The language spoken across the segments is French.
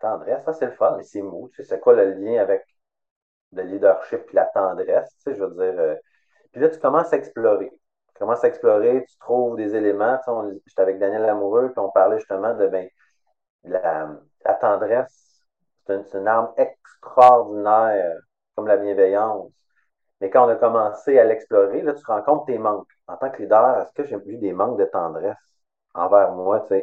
tendresse, ça c'est le fun, mais c'est mou. Tu sais, c'est quoi le lien avec le leadership et la tendresse? Tu sais, je veux dire. euh, Puis là, tu commences à explorer. Tu commences à explorer, tu trouves des éléments. Tu sais, J'étais avec Daniel Lamoureux, puis on parlait justement de ben, la, tendresse. C'est une, c'est une arme extraordinaire, comme la bienveillance. Mais quand on a commencé à l'explorer, là, tu rencontres tes manques. En tant que leader, est-ce que j'ai eu des manques de tendresse envers moi, tu sais?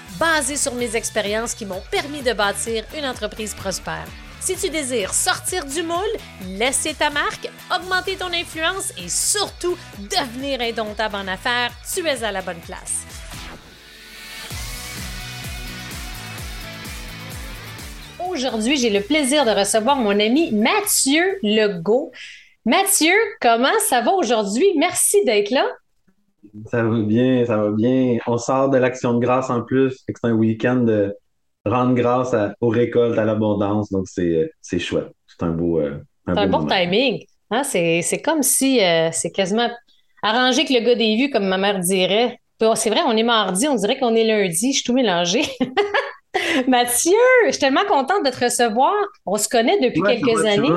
basées sur mes expériences qui m'ont permis de bâtir une entreprise prospère. Si tu désires sortir du moule, laisser ta marque, augmenter ton influence et surtout devenir indomptable en affaires, tu es à la bonne place. Aujourd'hui, j'ai le plaisir de recevoir mon ami Mathieu Legault. Mathieu, comment ça va aujourd'hui? Merci d'être là. Ça va bien, ça va bien. On sort de l'action de grâce en plus. C'est un week-end de rendre grâce à- aux récoltes, à l'abondance. Donc, c'est chouette. C'est un beau, euh, C'est un bon timing. Hein? C'est, comme si euh, c'est quasiment arrangé que le gars des vues, comme ma mère dirait. Oh, C'est vrai, on est mardi, on dirait qu'on est lundi, je suis tout mélangé. Mathieu, je suis tellement contente de te recevoir. On se connaît depuis Ouais, quelques années.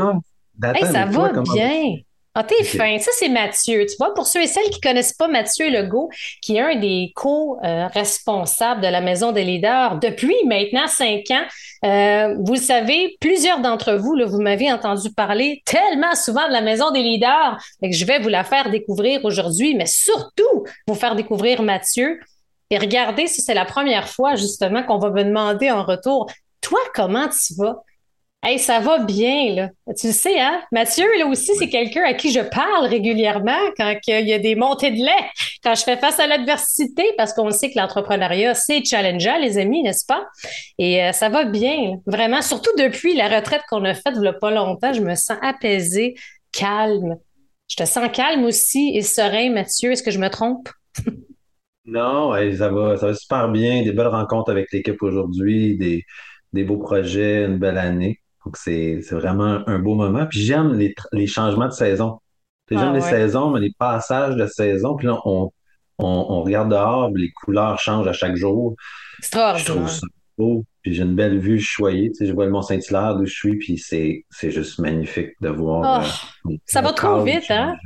Hey, ça va bien. Ah, t'es Ok. fin. Ça, c'est Mathieu. Tu vois, pour ceux et celles qui connaissent pas Mathieu Legault, qui est un des co-responsables de la Maison des leaders depuis maintenant cinq ans. Euh, vous le savez, plusieurs d'entre vous, là, vous m'avez entendu parler tellement souvent de la Maison des leaders que je vais vous la faire découvrir aujourd'hui, mais surtout vous faire découvrir Mathieu. Et regardez, si c'est la première fois justement qu'on va me demander en retour, toi, comment tu vas? Hey, ça va bien, là. Tu le sais, hein? Mathieu, là aussi, c'est quelqu'un à qui je parle régulièrement quand il y a des montées de lait, quand je fais face à l'adversité, parce qu'on sait que l'entrepreneuriat, c'est challengeant, les amis, n'est-ce pas? Et euh, ça va bien, là. vraiment. Surtout depuis la retraite qu'on a faite il y a pas longtemps, je me sens apaisée, calme. Je te sens calme aussi et serein, Mathieu. Est-ce que je me trompe? Non, ouais, ça va, ça va super bien. Des belles rencontres avec l'équipe aujourd'hui, des, des beaux projets, une belle année. Donc, c'est, vraiment un beau moment. Puis j'aime les, les changements de saison. J'aime Ah les ouais. saisons, mais les passages de saison. Puis là, on, on, on regarde dehors, les couleurs changent à chaque jour. Je trouve ça beau. Puis j'ai une belle vue, je suis choyé. Tu sais, je vois le Mont-Saint-Hilaire d'où je suis, puis c'est, juste magnifique de voir Oh, euh, ça va trop vite, hein?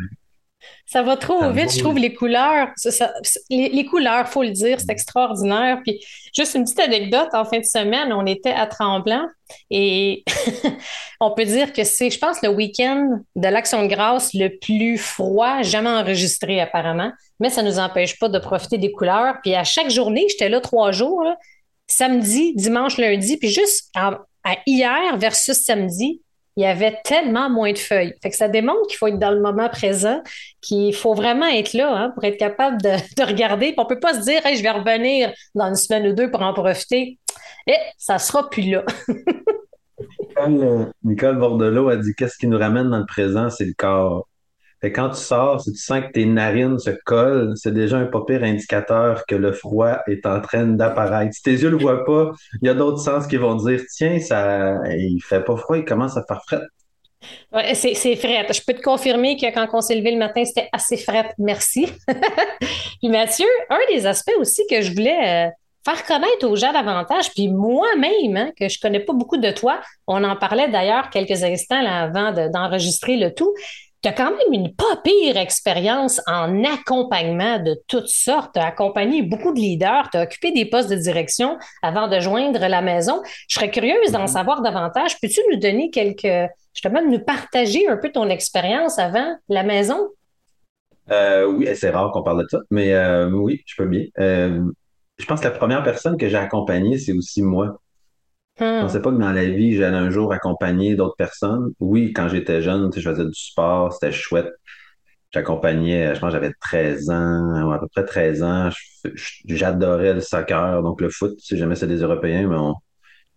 Ça va trop Ça vite, je trouve, les couleurs. ça- ça- les, les couleurs, faut le dire, c'est extraordinaire. Puis, juste une petite anecdote, en fin de semaine, on était à Tremblant et on peut dire que c'est, je pense, le week-end de l'Action de grâce le plus froid jamais enregistré, apparemment. Mais ça nous empêche pas de profiter des couleurs. Puis, à chaque journée, j'étais là trois jours, là, samedi, dimanche, lundi, puis juste à, à hier versus samedi, il y avait tellement moins de feuilles. Fait que ça démontre qu'il faut être dans le moment présent, qu'il faut vraiment être là hein, pour être capable de, de regarder. Puis on peut pas se dire, je vais revenir dans une semaine ou deux pour en profiter. Et ça sera plus là. Nicole, euh, Nicole Bordelot a dit qu'est-ce qui nous ramène dans le présent, c'est le corps. Fait quand tu sors, si tu sens que tes narines se collent, c'est déjà un pas pire indicateur que le froid est en train d'apparaître. Si tes yeux le voient pas, il y a d'autres sens qui vont dire tiens, ça, il fait pas froid, il commence à faire frais. Ouais, c'est, c'est fret. Je peux te confirmer que quand on s'est levé le matin, c'était assez fret. Merci. puis Mathieu, un des aspects aussi que je voulais euh, faire connaître aux gens davantage, puis moi-même, hein, que je connais pas beaucoup de toi, on en parlait d'ailleurs quelques instants avant de- d'enregistrer le tout. Tu as quand même une pas pire expérience en accompagnement de toutes sortes. Tu as accompagné beaucoup de leaders, tu as occupé des postes de direction avant de joindre la maison. Je serais curieuse d'en Mhm. savoir davantage. Peux-tu nous donner quelques, justement, nous partager un peu ton expérience avant la maison? Euh, oui, c'est rare qu'on parle de ça, mais euh, oui, je peux bien. Euh, je pense que la première personne que j'ai accompagnée, c'est aussi moi. Je Hmm. pensais pas que dans la vie, j'allais un jour accompagner d'autres personnes. Oui, quand j'étais jeune, je faisais du sport, c'était chouette. J'accompagnais, je pense que j'avais 13 ans, ou à peu près 13 ans. Je- je- J'adorais le soccer, donc le foot, si jamais c'est des Européens, mais on,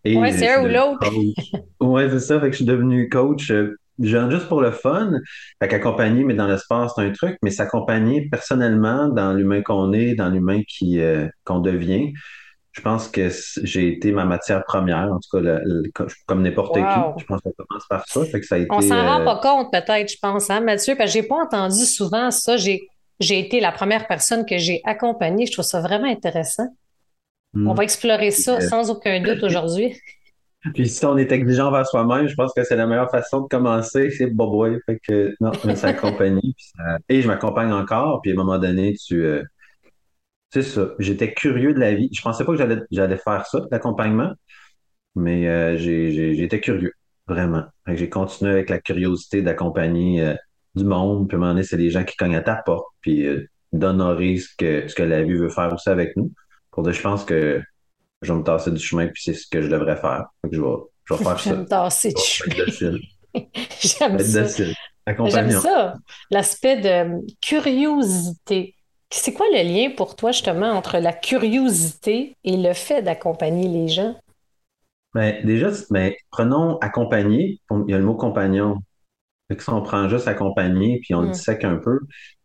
Et ouais, c'est un ou l'autre. ouais, c'est ça. Fait que je suis devenu coach. Euh, juste pour le fun. Fait qu'accompagner, mais dans le sport, c'est un truc, mais s'accompagner personnellement dans l'humain qu'on est, dans l'humain qui euh, qu'on devient, je pense que j'ai été ma matière première, en tout cas, comme n'importe qui. Je pense qu'on commence par ça. Fait que ça a été, On s'en rend pas compte, peut-être, je pense, hein, Mathieu, parce que j'ai pas entendu souvent ça. J'ai j'ai été la première personne que j'ai accompagnée. Je trouve ça vraiment intéressant. Hmm. On va explorer ça sans aucun doute aujourd'hui. Puis si on est exigeant envers soi-même, je pense que c'est la meilleure façon de commencer, c'est boboy. Fait que non, je s'accompagner. Et je m'accompagne encore, puis à un moment donné, tu. Euh, c'est ça. J'étais curieux de la vie. Je pensais pas que j'allais, j'allais faire ça, l'accompagnement, mais euh, j'ai, j'étais curieux, vraiment. j'ai continué avec la curiosité d'accompagner euh, du monde. Puis à un moment donné, c'est les gens qui cognent à ta porte, puis d'honorer ce que, ce que la vie veut faire aussi avec nous. Pour de, je pense que je vais me tasser du chemin, puis c'est ce que je devrais faire. je vais, je vais faire ça. Je vais me tasser du chemin. J'aime ça. J'aime ça. L'aspect de curiosité. C'est quoi le lien pour toi, justement, entre la curiosité et le fait d'accompagner les gens? Ben, déjà, mais ben, prenons accompagner. Il y a le mot compagnon. si on prend juste accompagner, puis on le mm. dissèque un peu,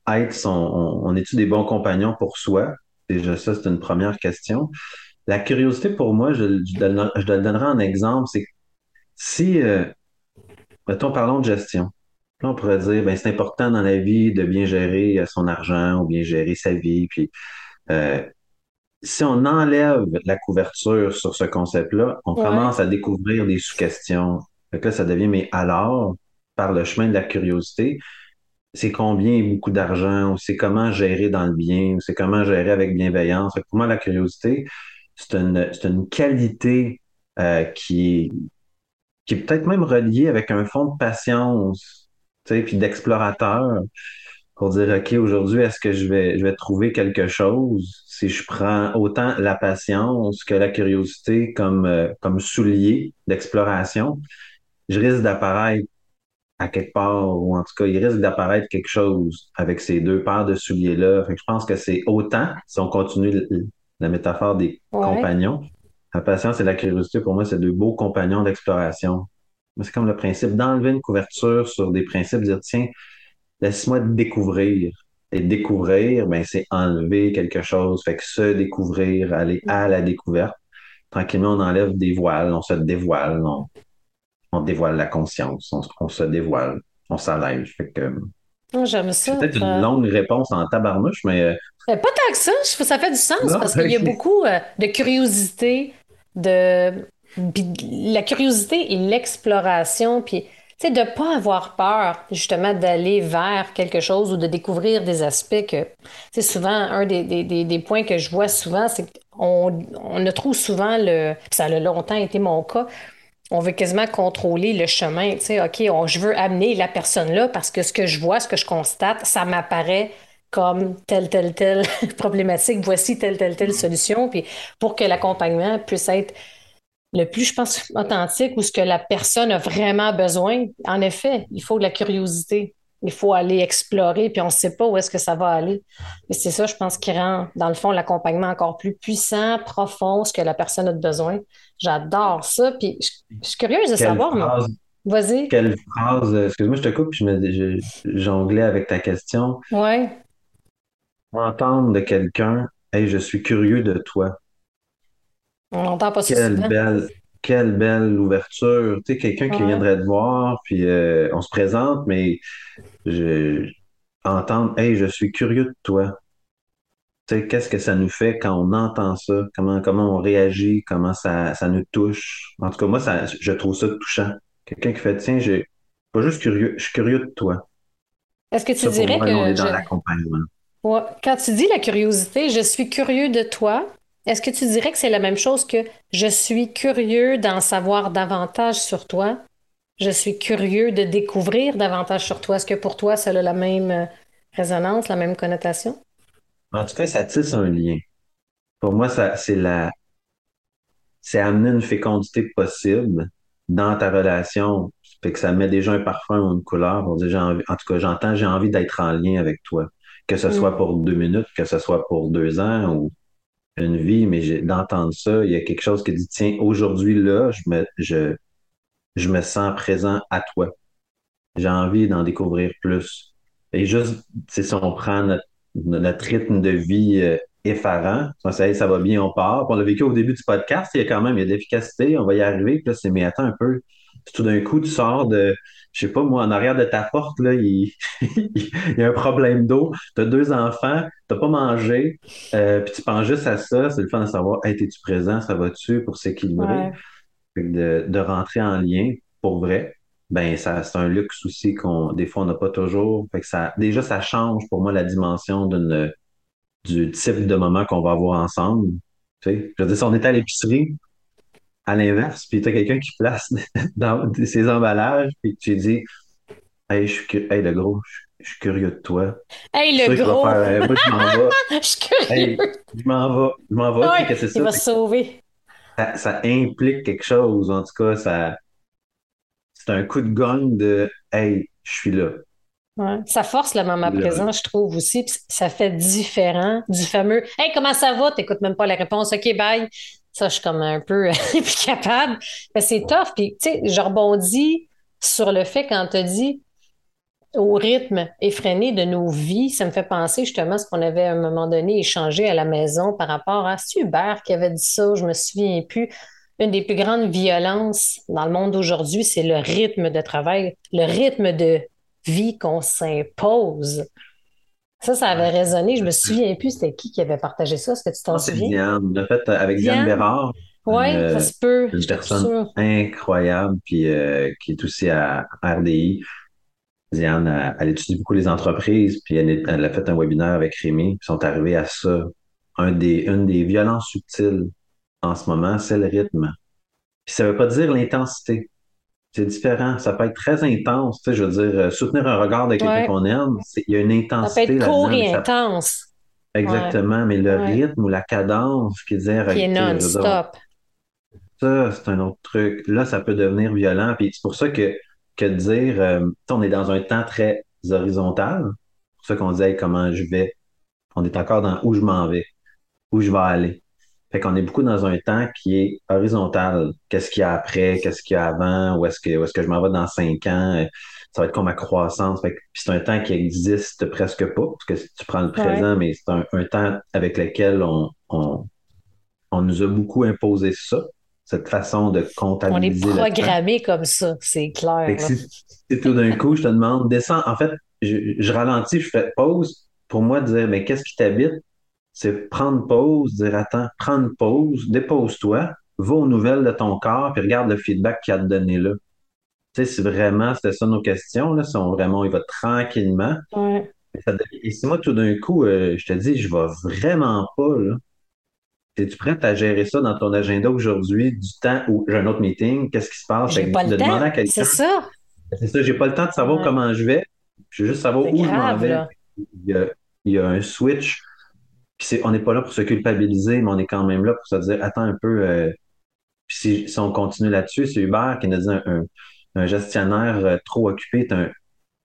être son, on, on est-tu des bons compagnons pour soi? Déjà, ça, c'est une première question. La curiosité, pour moi, je, je, donnerai en exemple, c'est si, euh, mettons, parlons de gestion. Là, on pourrait dire, ben, c'est important dans la vie de bien gérer euh, son argent ou bien gérer sa vie. Puis, euh, si on enlève la couverture sur ce concept-là, on commence à découvrir des sous-questions. Là, ça devient, mais alors, par le chemin de la curiosité, c'est combien beaucoup d'argent, ou c'est comment gérer dans le bien, ou c'est comment gérer avec bienveillance? pour moi, la curiosité, c'est une, une qualité euh, qui, qui est peut-être même reliée avec un fond de patience, puis d'explorateur pour dire, OK, aujourd'hui, est-ce que je vais, je vais trouver quelque chose si je prends autant la patience que la curiosité comme, euh, comme soulier d'exploration? Je risque d'apparaître à quelque part, ou en tout cas, il risque d'apparaître quelque chose avec ces deux paires de souliers-là. je pense que c'est autant, si on continue la métaphore des compagnons. La patience et la curiosité, pour moi, c'est deux beaux compagnons d'exploration. C'est comme le principe d'enlever une couverture sur des principes, dire, tiens, laisse-moi découvrir. Et découvrir, ben, c'est enlever quelque chose. Fait que se découvrir, aller à la découverte. Tranquillement, on enlève des voiles, on se dévoile, on, dévoile la conscience, on, se dévoile, on s'allège. Fait que, oh, J'aime ça. C'est peut-être une longue réponse en tabarnouche, mais euh, pas tant que ça, ça fait du sens parce qu'il y a beaucoup euh, de curiosité, de la curiosité et l'exploration, puis tu sais, de pas avoir peur justement d'aller vers quelque chose ou de découvrir des aspects que, c'est souvent un des, des, points que je vois souvent, c'est qu'on on a trop souvent le, ça a longtemps été mon cas, on veut quasiment contrôler le chemin, tu sais, OK, je veux amener la personne là parce que ce que je vois, ce que je constate, ça m'apparaît comme telle, telle, telle problématique, voici telle, telle, telle solution, puis pour que l'accompagnement puisse être le plus, je pense, authentique ou ce que la personne a vraiment besoin, en effet, il faut de la curiosité. Il faut aller explorer, puis on ne sait pas où est-ce que ça va aller. Mais c'est ça, je pense, qui rend, dans le fond, l'accompagnement encore plus puissant, profond, ce que la personne a besoin. J'adore ça, puis je, suis curieuse de savoir. Vas-y. Quelle phrase, excuse-moi, je te coupe, je jonglais avec ta question. Ouais entendre de quelqu'un Hey, je suis curieux de toi. On n'entend pas ça quelle Belle, quelle belle ouverture. Tu sais, quelqu'un qui viendrait te voir, puis euh, on se présente, mais je, entendre Hey, je suis curieux de toi. Tu sais, qu'est-ce que ça nous fait quand on entend ça? Comment, comment on réagit? Comment ça, ça nous touche? En tout cas, moi, ça, je trouve ça touchant. Quelqu'un qui fait Tiens, je pas juste curieux, je suis curieux de toi. Est-ce que tu dirais que. On est dans l'accompagnement. Quand tu dis la curiosité, je suis curieux de toi, est-ce que tu dirais que c'est la même chose que je suis curieux d'en savoir davantage sur toi? Je suis curieux de découvrir davantage sur toi. Est-ce que pour toi, ça a la même euh, résonance, la même connotation? En tout cas, ça tisse un lien. Pour moi, ça, c'est la, c'est amener une fécondité possible dans ta relation. Fait que ça met déjà un parfum ou une couleur. en tout cas, j'entends, j'ai envie d'être en lien avec toi que ce soit mm. pour deux minutes, que ce soit pour deux ans ou une vie, mais d'entendre ça, il y a quelque chose qui dit, tiens, aujourd'hui, là, je me, je, je me sens présent à toi. J'ai envie d'en découvrir plus. Et juste, si on prend notre, rythme de vie euh, effarant, ça, ça va bien, on part. on l'a vécu au début du podcast, il y a quand même il y a de l'efficacité, on va y arriver. Puis là, c'est, mais attends un peu. Tout d'un coup, tu sors de, je sais pas, moi, en arrière de ta porte, là, il, y a un problème d'eau. Tu as deux enfants, tu pas mangé, euh, puis tu penses juste à ça. C'est le fun de savoir, hey, es-tu présent, ça va-tu pour s'équilibrer? De, de, rentrer en lien pour vrai, ben ça c'est un luxe aussi qu'on des fois on n'a pas toujours. Fait que ça, déjà, ça change pour moi la dimension d'une du type de moment qu'on va avoir ensemble. Tu sais, je veux dire, si on était à l'épicerie, à l'inverse, puis tu as quelqu'un qui place dans ses emballages, puis tu dis Hey, je suis hey, le gros, je, suis curieux de toi. Hey, le gros! moi, je m'en vais. je suis curieux. je m'en vais. Je m'en vais. Ouais, c'est ça, il va se sauver. Ça, ça, implique quelque chose. En tout cas, ça, c'est un coup de gogne de Hey, je suis là. Ouais. Ça force le moment présent, je trouve aussi. ça fait différent du fameux Hey, comment ça va? T'écoutes même pas la réponse. OK, bye. Ça, je suis comme un peu plus capable. Mais c'est tough. Puis, tu sais, je rebondis sur le fait quand tu dit au rythme effréné de nos vies, ça me fait penser justement à ce qu'on avait à un moment donné échangé à la maison par rapport à Hubert qui avait dit ça, je me souviens plus. Une des plus grandes violences dans le monde d'aujourd'hui, c'est le rythme de travail, le rythme de vie qu'on s'impose. Ça, ça avait résonné. Je me souviens plus c'était qui qui avait partagé ça. Est-ce que tu t'en souviens? Diane. Fait, avec Diane, Bérard. Oui, ça se peut. Une personne incroyable, puis euh, qui est aussi à RDI. Diane, elle, étudie beaucoup les entreprises, puis elle, a fait un webinaire avec Rémi, puis sont arrivés à ça. Un des, une des violences subtiles en ce moment, c'est le rythme. Puis ça veut pas dire l'intensité c'est différent. Ça peut être très intense. Tu sais, je veux dire, euh, soutenir un regard de quelqu'un qu'on aime, il y a une intensité. Ça peut être court et intense. Exactement, mais le rythme ou la cadence qui, qui est non-stop. Ça, c'est un autre truc. Là, ça peut devenir violent. Puis c'est pour ça que, que dire, euh, on est dans un temps très horizontal. C'est pour ça qu'on dit comment je vais? On est encore dans où je m'en vais, où je vais aller. Fait qu'on est beaucoup dans un temps qui est horizontal. Qu'est-ce qu'il y a après? Qu'est-ce qu'il y a avant? Où est-ce que, est-ce que je m'en vais dans cinq ans? Ça va être comme ma croissance? Fait c'est un temps qui existe presque pas, parce que tu prends le présent, mais c'est un, temps avec lequel on, on, nous a beaucoup imposé ça, cette façon de comptabiliser. On est programmé comme ça, c'est clair. Si, tout d'un coup, je te demande, descends, en fait, je, je ralentis, je fais pause pour moi dire, mais qu'est-ce qui t'habite? C'est prendre pause, dire attends, prendre pause, dépose-toi, va aux nouvelles de ton corps, puis regarde le feedback qu'il a donné là. Tu sais, si vraiment c'était ça nos questions, là, si on vraiment il va tranquillement. Et si moi, tout d'un coup, euh, je te dis, je vais vraiment pas, là. Es-tu prête à gérer ça dans ton agenda aujourd'hui, du temps où j'ai un autre meeting? Qu'est-ce qui se passe? J'ai pas le temps. C'est ça. C'est ça, j'ai pas le temps de savoir comment je vais. Je veux juste savoir où je m'en vais. Il il y a un switch puis on n'est pas là pour se culpabiliser, mais on est quand même là pour se dire, attends un peu, euh, puis si, on continue là-dessus, c'est Hubert qui nous dit un, gestionnaire euh, trop occupé est un,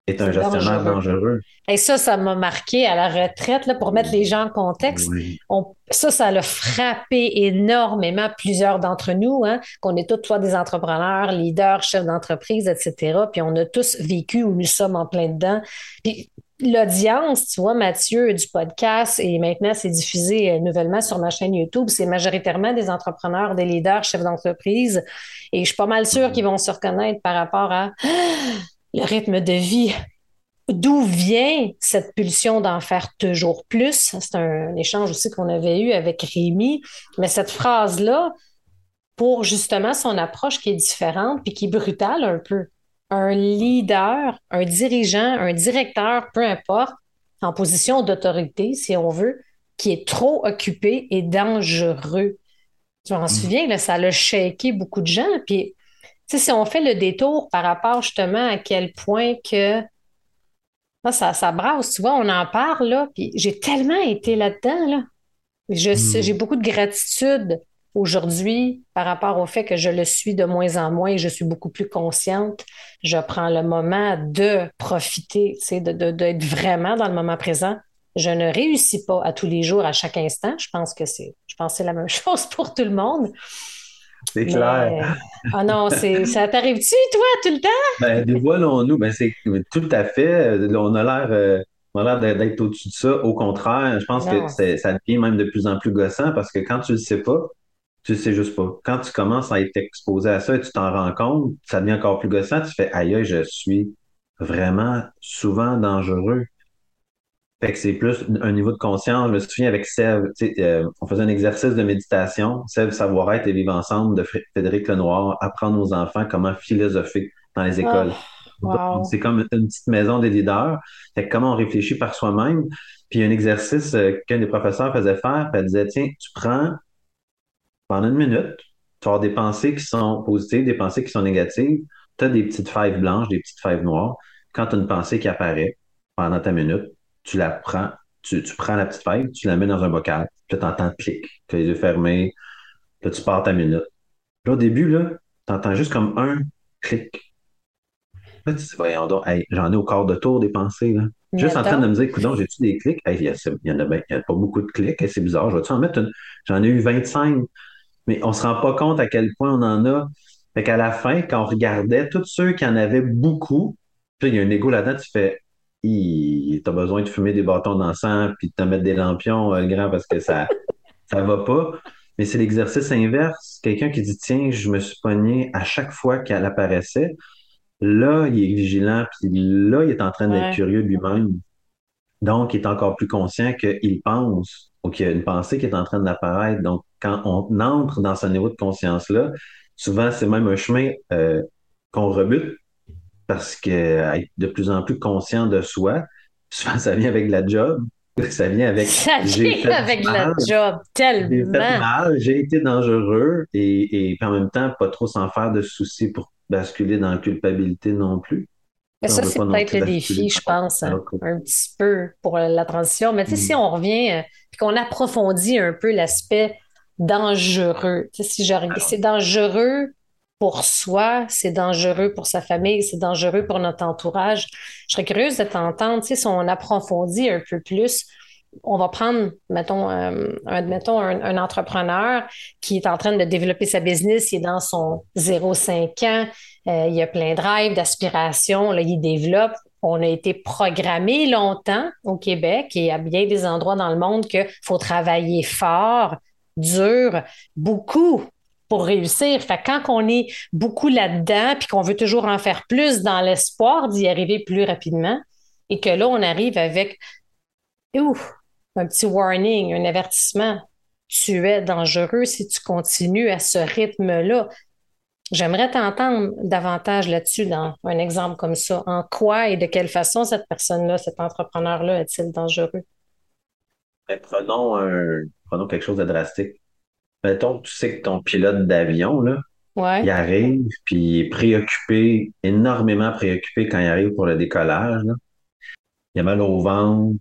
est un gestionnaire dangereux. Et ça, ça m'a marqué à la retraite, là, pour mettre les gens en contexte. ça, ça l'a frappé énormément plusieurs d'entre nous, hein, qu'on est tous soit des entrepreneurs, leaders, chefs d'entreprise, etc. Puis on a tous vécu où nous sommes en plein dedans. Puis l'audience, tu vois, Mathieu, du podcast, et maintenant c'est diffusé euh, nouvellement sur ma chaîne YouTube, c'est majoritairement des entrepreneurs, des leaders, chefs d'entreprise. Et je suis pas mal sûre qu'ils vont se reconnaître par rapport à le rythme de vie. D'où vient cette pulsion d'en faire toujours plus? C'est un échange aussi qu'on avait eu avec Rémi. Mais cette phrase-là, pour justement son approche qui est différente puis qui est brutale un peu un leader, un dirigeant, un directeur, peu importe, en position d'autorité, si on veut, qui est trop occupé et dangereux. Tu m'en mm. souviens, là, ça a shaké beaucoup de gens. Puis, si on fait le détour par rapport justement à quel point que ça, ça brasse, tu vois, on en parle, là, puis j'ai tellement été là-dedans, là. Mm. J'ai beaucoup de gratitude Aujourd'hui, par rapport au fait que je le suis de moins en moins et je suis beaucoup plus consciente, je prends le moment de profiter, d'être de, de, vraiment dans le moment présent Je ne réussis pas à tous les jours, à chaque instant. Je pense que c'est, je pense c'est la même chose pour tout le monde. C'est clair. Ah non, c'est, ça t'arrive-tu, toi, tout le temps? Ben, dévoilons-nous. Ben, c'est tout à fait. On a l'air, euh, on a l'air d'être au-dessus de ça. Au contraire, je pense que ça devient même de plus en plus gossant parce que quand tu le sais pas, tu sais juste pas. Quand tu commences à être exposé à ça et tu t'en rends compte, ça devient encore plus gossant. Tu fais, aïe, je suis vraiment souvent dangereux. Fait que c'est plus un niveau de conscience. Je me souviens avec Sève, euh, on faisait un exercice de méditation, Sève, savoir-être et vivre ensemble de Frédéric Lenoir, apprendre aux enfants comment philosopher dans les écoles. Oh, c'est comme une petite maison des leaders. Fait que comment on réfléchit par soi-même. Puis il y a un exercice euh, qu'un des professeurs faisait faire, puis elle disait, tiens, tu prends pendant une minute, tu avoir des pensées qui sont positives, des pensées qui sont négatives. Tu as des petites feuilles blanches, des petites feuilles noires. Quand tu as une pensée qui apparaît pendant ta minute, tu la prends, tu, prends la petite feuille, tu la mets dans un bocal, puis tu entends clic, tu as les yeux fermés, là, tu pars ta minute. Là, au début, là, tu entends juste comme un clic. Là, tu dis, voyons donc, j'en ai au quart de tour des pensées. Là. Juste en train de me dire, écoute, j'ai-tu des clics? il y, en a, ben, y a pas beaucoup de clics, c'est bizarre. Je vais-tu en mettre une? J'en ai eu 25, mais on se rend pas compte à quel point on en a. Fait qu'à la fin, quand on regardait tous ceux qui en avaient beaucoup, puis il y a un égo là-dedans, tu fais, t'as besoin de fumer des bâtons d'encens puis de te mettre des lampions, euh, grand, parce que ça, ça va pas. Mais c'est l'exercice inverse. Quelqu'un qui dit, tiens, je me suis pogné à chaque fois qu'elle apparaissait. Là, il est vigilant, puis là, il est en train d'être curieux lui-même. Donc, il est encore plus conscient qu'il pense ou qu'il y a une pensée qui est en train d'apparaître. Donc, quand on entre dans ce niveau de conscience-là, souvent, c'est même un chemin euh, qu'on rebute parce que être de plus en plus conscient de soi, souvent, ça vient avec la job. Ça vient avec. Ça vient avec la job, tellement. J'ai fait mal, j'ai été dangereux et, et en même temps, pas trop s'en faire de soucis pour basculer dans la culpabilité non plus. Mais ça, c'est peut-être le défi, je pense, un petit peu pour la transition. Mais tu sais, si mm. on revient et qu'on approfondit un peu l'aspect dangereux, tu sais, si je c'est dangereux pour soi, c'est dangereux pour sa famille, c'est dangereux pour notre entourage. Je serais curieuse de t'entendre, tu sais, si on approfondit un peu plus, on va prendre, mettons, euh, un, mettons un, entrepreneur qui est en train de développer sa business, il est dans son 0,5 ans, euh, il a plein de rêves, d'aspirations, là, il développe. On a été programmé longtemps au Québec et à bien des endroits dans le monde qu'il faut travailler fort, dur, beaucoup pour réussir. Fait quand on est beaucoup là-dedans puis qu'on veut toujours en faire plus dans l'espoir d'y arriver plus rapidement et que là, on arrive avec ouf, un petit warning, un avertissement. Tu es dangereux si tu continues à ce rythme-là. J'aimerais t'entendre davantage là-dessus dans un exemple comme ça. En quoi et de quelle façon cette personne-là, cet entrepreneur-là est-il dangereux? Ben, prenons, un, prenons quelque chose de drastique. Mettons tu sais que ton pilote d'avion, là, il arrive, puis il est préoccupé, énormément préoccupé quand il arrive pour le décollage. Il a mal au ventre,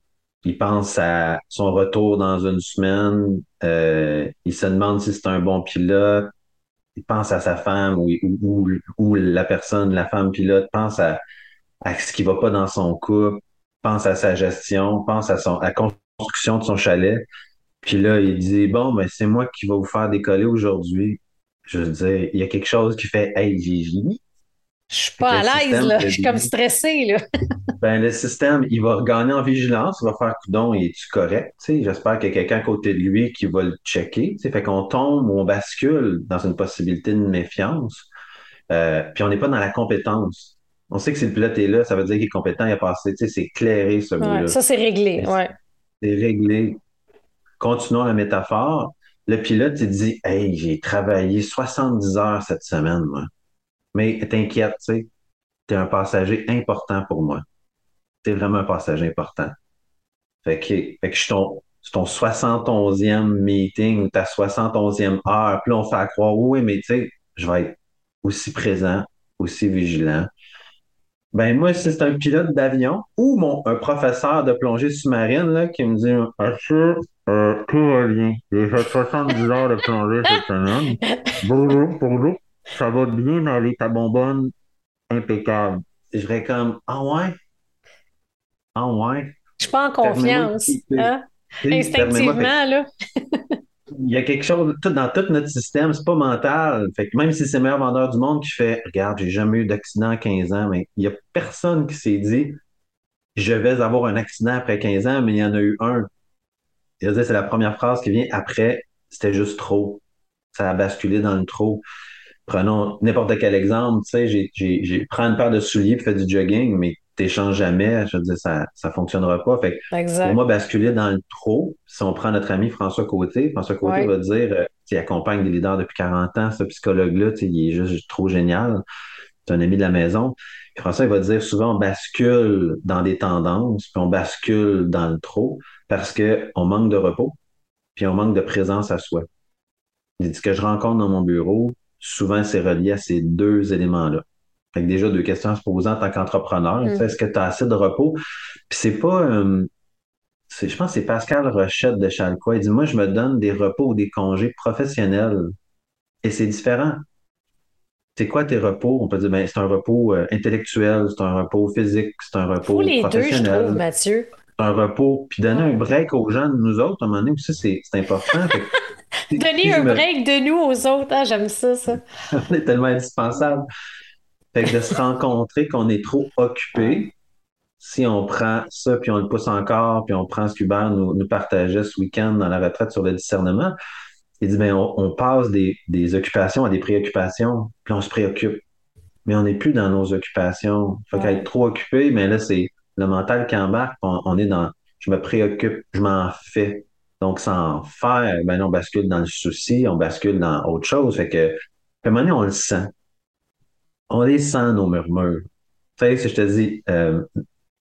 il pense à son retour dans une semaine, euh, il se demande si c'est un bon pilote, il pense à sa femme ou, ou, la personne, la femme pilote, pense à, ce qui va pas dans son couple, pense à sa gestion, pense à, la construction de son chalet. Puis là, il dit, bon, ben, c'est moi qui va vous faire décoller aujourd'hui. Je veux dire, il y a quelque chose qui fait, hey, je suis pas à l'aise, là. Je suis comme stressé, là. ben, le système, il va gagner en vigilance, il va faire coudon, il est-tu correct? J'espère qu'il y a quelqu'un à côté de lui qui va le checker. T'sais. Fait qu'on tombe ou on bascule dans une possibilité de méfiance. Euh, puis on n'est pas dans la compétence. On sait que si le pilote est là, ça veut dire qu'il est compétent, il a passé, c'est clairé ce bout-là. ça, c'est réglé, ouais. C'est réglé. Continuons la métaphore. Le pilote, il dit Hey, j'ai travaillé 70 heures cette semaine, moi. Mais t'inquiète, tu sais, t'es un passager important pour moi. T'es vraiment un passager important. Fait que, fait que je suis ton, ton 71e meeting ou ta 71e heure. Puis on fait croire, oui, mais tu sais, je vais être aussi présent, aussi vigilant. Ben moi, si c'est un pilote d'avion ou mon un professeur de plongée sous-marine là, qui me dit Arthur, euh, tout va bien. J'ai fait 70 heures de plongée cette semaine. Bonjour, bonjour ça va bien aller, ta bonbonne, impeccable. Je serais comme, ah ouais? Ah ouais? Je suis pas en confiance. Hein? Instinctivement, là. il y a quelque chose, tout, dans tout notre système, c'est pas mental. Fait que même si c'est le meilleur vendeur du monde qui fait Regarde, j'ai jamais eu d'accident à 15 ans, mais il y a personne qui s'est dit Je vais avoir un accident après 15 ans, mais il y en a eu un. C'est la première phrase qui vient après, c'était juste trop. Ça a basculé dans le trop. Prenons n'importe quel exemple, tu sais, j'ai, j'ai, prends une paire de souliers et fais du jogging, mais t'échanges jamais, je veux dire, ça, ça fonctionnera pas. Fait pour moi, basculer dans le trop, si on prend notre ami François Côté, François Côté va dire, euh, il accompagne des leaders depuis 40 ans, ce psychologue-là, il est juste trop génial. C'est un ami de la maison. François, il va dire souvent, on bascule dans des tendances, puis on bascule dans le trop parce qu'on manque de repos, puis on manque de présence à soi. Il dit ce que je rencontre dans mon bureau, souvent c'est relié à ces deux éléments-là. Fait déjà deux questions à se poser en tant qu'entrepreneur. Mm. Est-ce que tu as assez de repos? Puis c'est pas euh, je pense que c'est Pascal Rochette de Chalcois. Il dit Moi, je me donne des repos ou des congés professionnels. Et c'est différent. C'est quoi tes repos? On peut dire ben, c'est un repos euh, intellectuel, c'est un repos physique, c'est un repos Pour les Deux, je trouve, Mathieu. C'est un repos. Puis donner un break aux gens de nous autres, à un moment donné aussi, c'est important. donner un break de nous aux autres, ah, j'aime ça, ça. On est tellement indispensable. Fait que de se rencontrer qu'on est trop occupé, si on prend ça, puis on le pousse encore, puis on prend ce qu'Hubert nous, nous partageait ce week-end dans la retraite sur le discernement, il dit, ben, on, passe des, occupations à des préoccupations, puis on se préoccupe. Mais on n'est plus dans nos occupations. Faut qu'à être trop occupé, mais là, c'est le mental qui embarque, on, est dans je me préoccupe, je m'en fais. Donc, sans faire, ben, on bascule dans le souci, on bascule dans autre chose. Fait que, à un moment donné, on le sent on les sent, nos murmures. Tu sais, si je te dis, euh,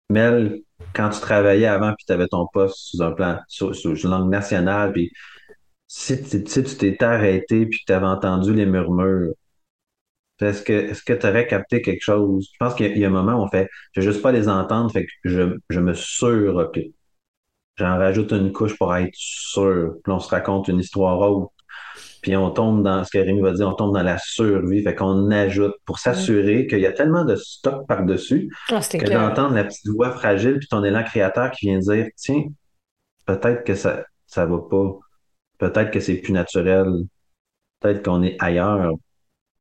Mel, quand tu travaillais avant, puis tu avais ton poste sous un plan, sous, une langue nationale, puis si, tu t'étais arrêté, puis que tu avais entendu les murmures, est-ce que est-ce que tu aurais capté quelque chose? Je pense qu'il y, a un moment où on fait, je veux juste pas les entendre, fait que je, je me suroccupe. J'en rajoute une couche pour être sûr. Puis on se raconte une histoire autre. Puis on tombe dans ce que Rémi va dire, on tombe dans la survie, fait qu'on ajoute pour s'assurer qu'il y a tellement de stock par-dessus ah, que d'entendre la petite voix fragile puis ton élan créateur qui vient dire tiens, peut-être que ça ça va pas, peut-être que c'est plus naturel, peut-être qu'on est ailleurs.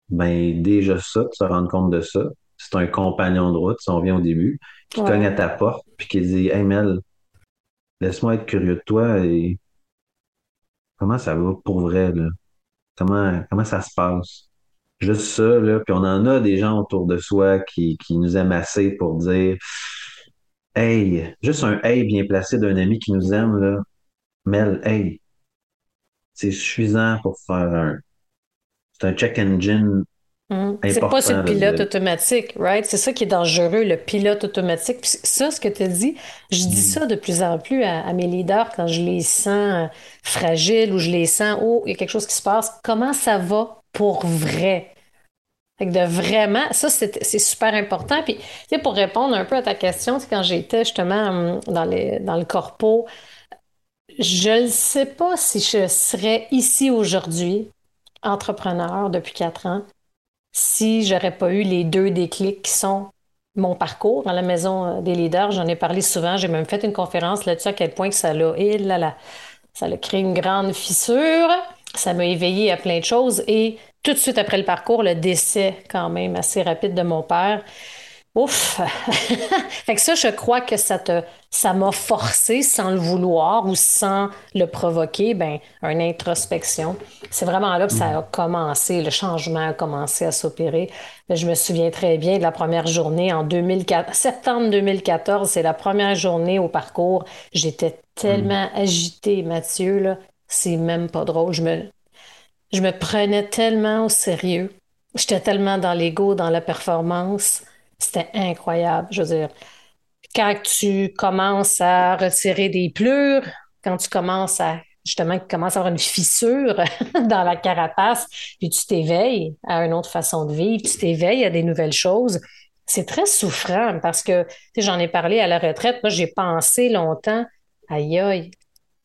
Ben déjà ça, tu te rends compte de ça. C'est un compagnon de route, si on vient au début, qui cogne à ta porte puis qui dit Hey Mel, laisse-moi être curieux de toi et comment ça va pour vrai là? Comment, comment ça se passe? Juste ça, là. Puis on en a des gens autour de soi qui, qui nous aiment assez pour dire Hey, juste un hey bien placé d'un ami qui nous aime, là. Mel, hey. C'est suffisant pour faire un. C'est un check engine Mmh. C'est pas ce pilote automatique, right? C'est ça qui est dangereux, le pilote automatique. Puis ça, ce que tu dis, je dis mmh. ça de plus en plus à, mes leaders quand je les sens euh, fragiles ou je les sens, oh, il y a quelque chose qui se passe. Comment ça va pour vrai? Fait que de vraiment, ça, c'est super important. Puis, tu sais, pour répondre un peu à ta question, quand j'étais justement hum, dans, les, dans le corpo, je ne sais pas si je serais ici aujourd'hui, entrepreneur depuis quatre ans, si j'aurais pas eu les deux déclics qui sont mon parcours dans la maison euh, des leaders. J'en ai parlé souvent. J'ai même fait une conférence là-dessus à quel point que ça l'a, et là, ça a créé une grande fissure. Ça m'a éveillé à plein de choses. Et tout de suite après le parcours, le décès quand même assez rapide de mon père, Ouf! fait que ça, je crois que ça te, ça m'a forcé sans le vouloir ou sans le provoquer, ben, une introspection. C'est vraiment là que ça a commencé, le changement a commencé à s'opérer. Je me souviens très bien de la première journée en 2004, septembre 2014, c'est la première journée au parcours. J'étais tellement mm. agitée, Mathieu, là. C'est même pas drôle. Je me, je me prenais tellement au sérieux. J'étais tellement dans l'ego, dans la performance. C'était incroyable. Je veux dire, quand tu commences à retirer des pleurs, quand tu commences à justement commence à avoir une fissure dans la carapace, puis tu t'éveilles à une autre façon de vivre, tu t'éveilles à des nouvelles choses. C'est très souffrant parce que j'en ai parlé à la retraite. Moi, j'ai pensé longtemps, aïe aïe,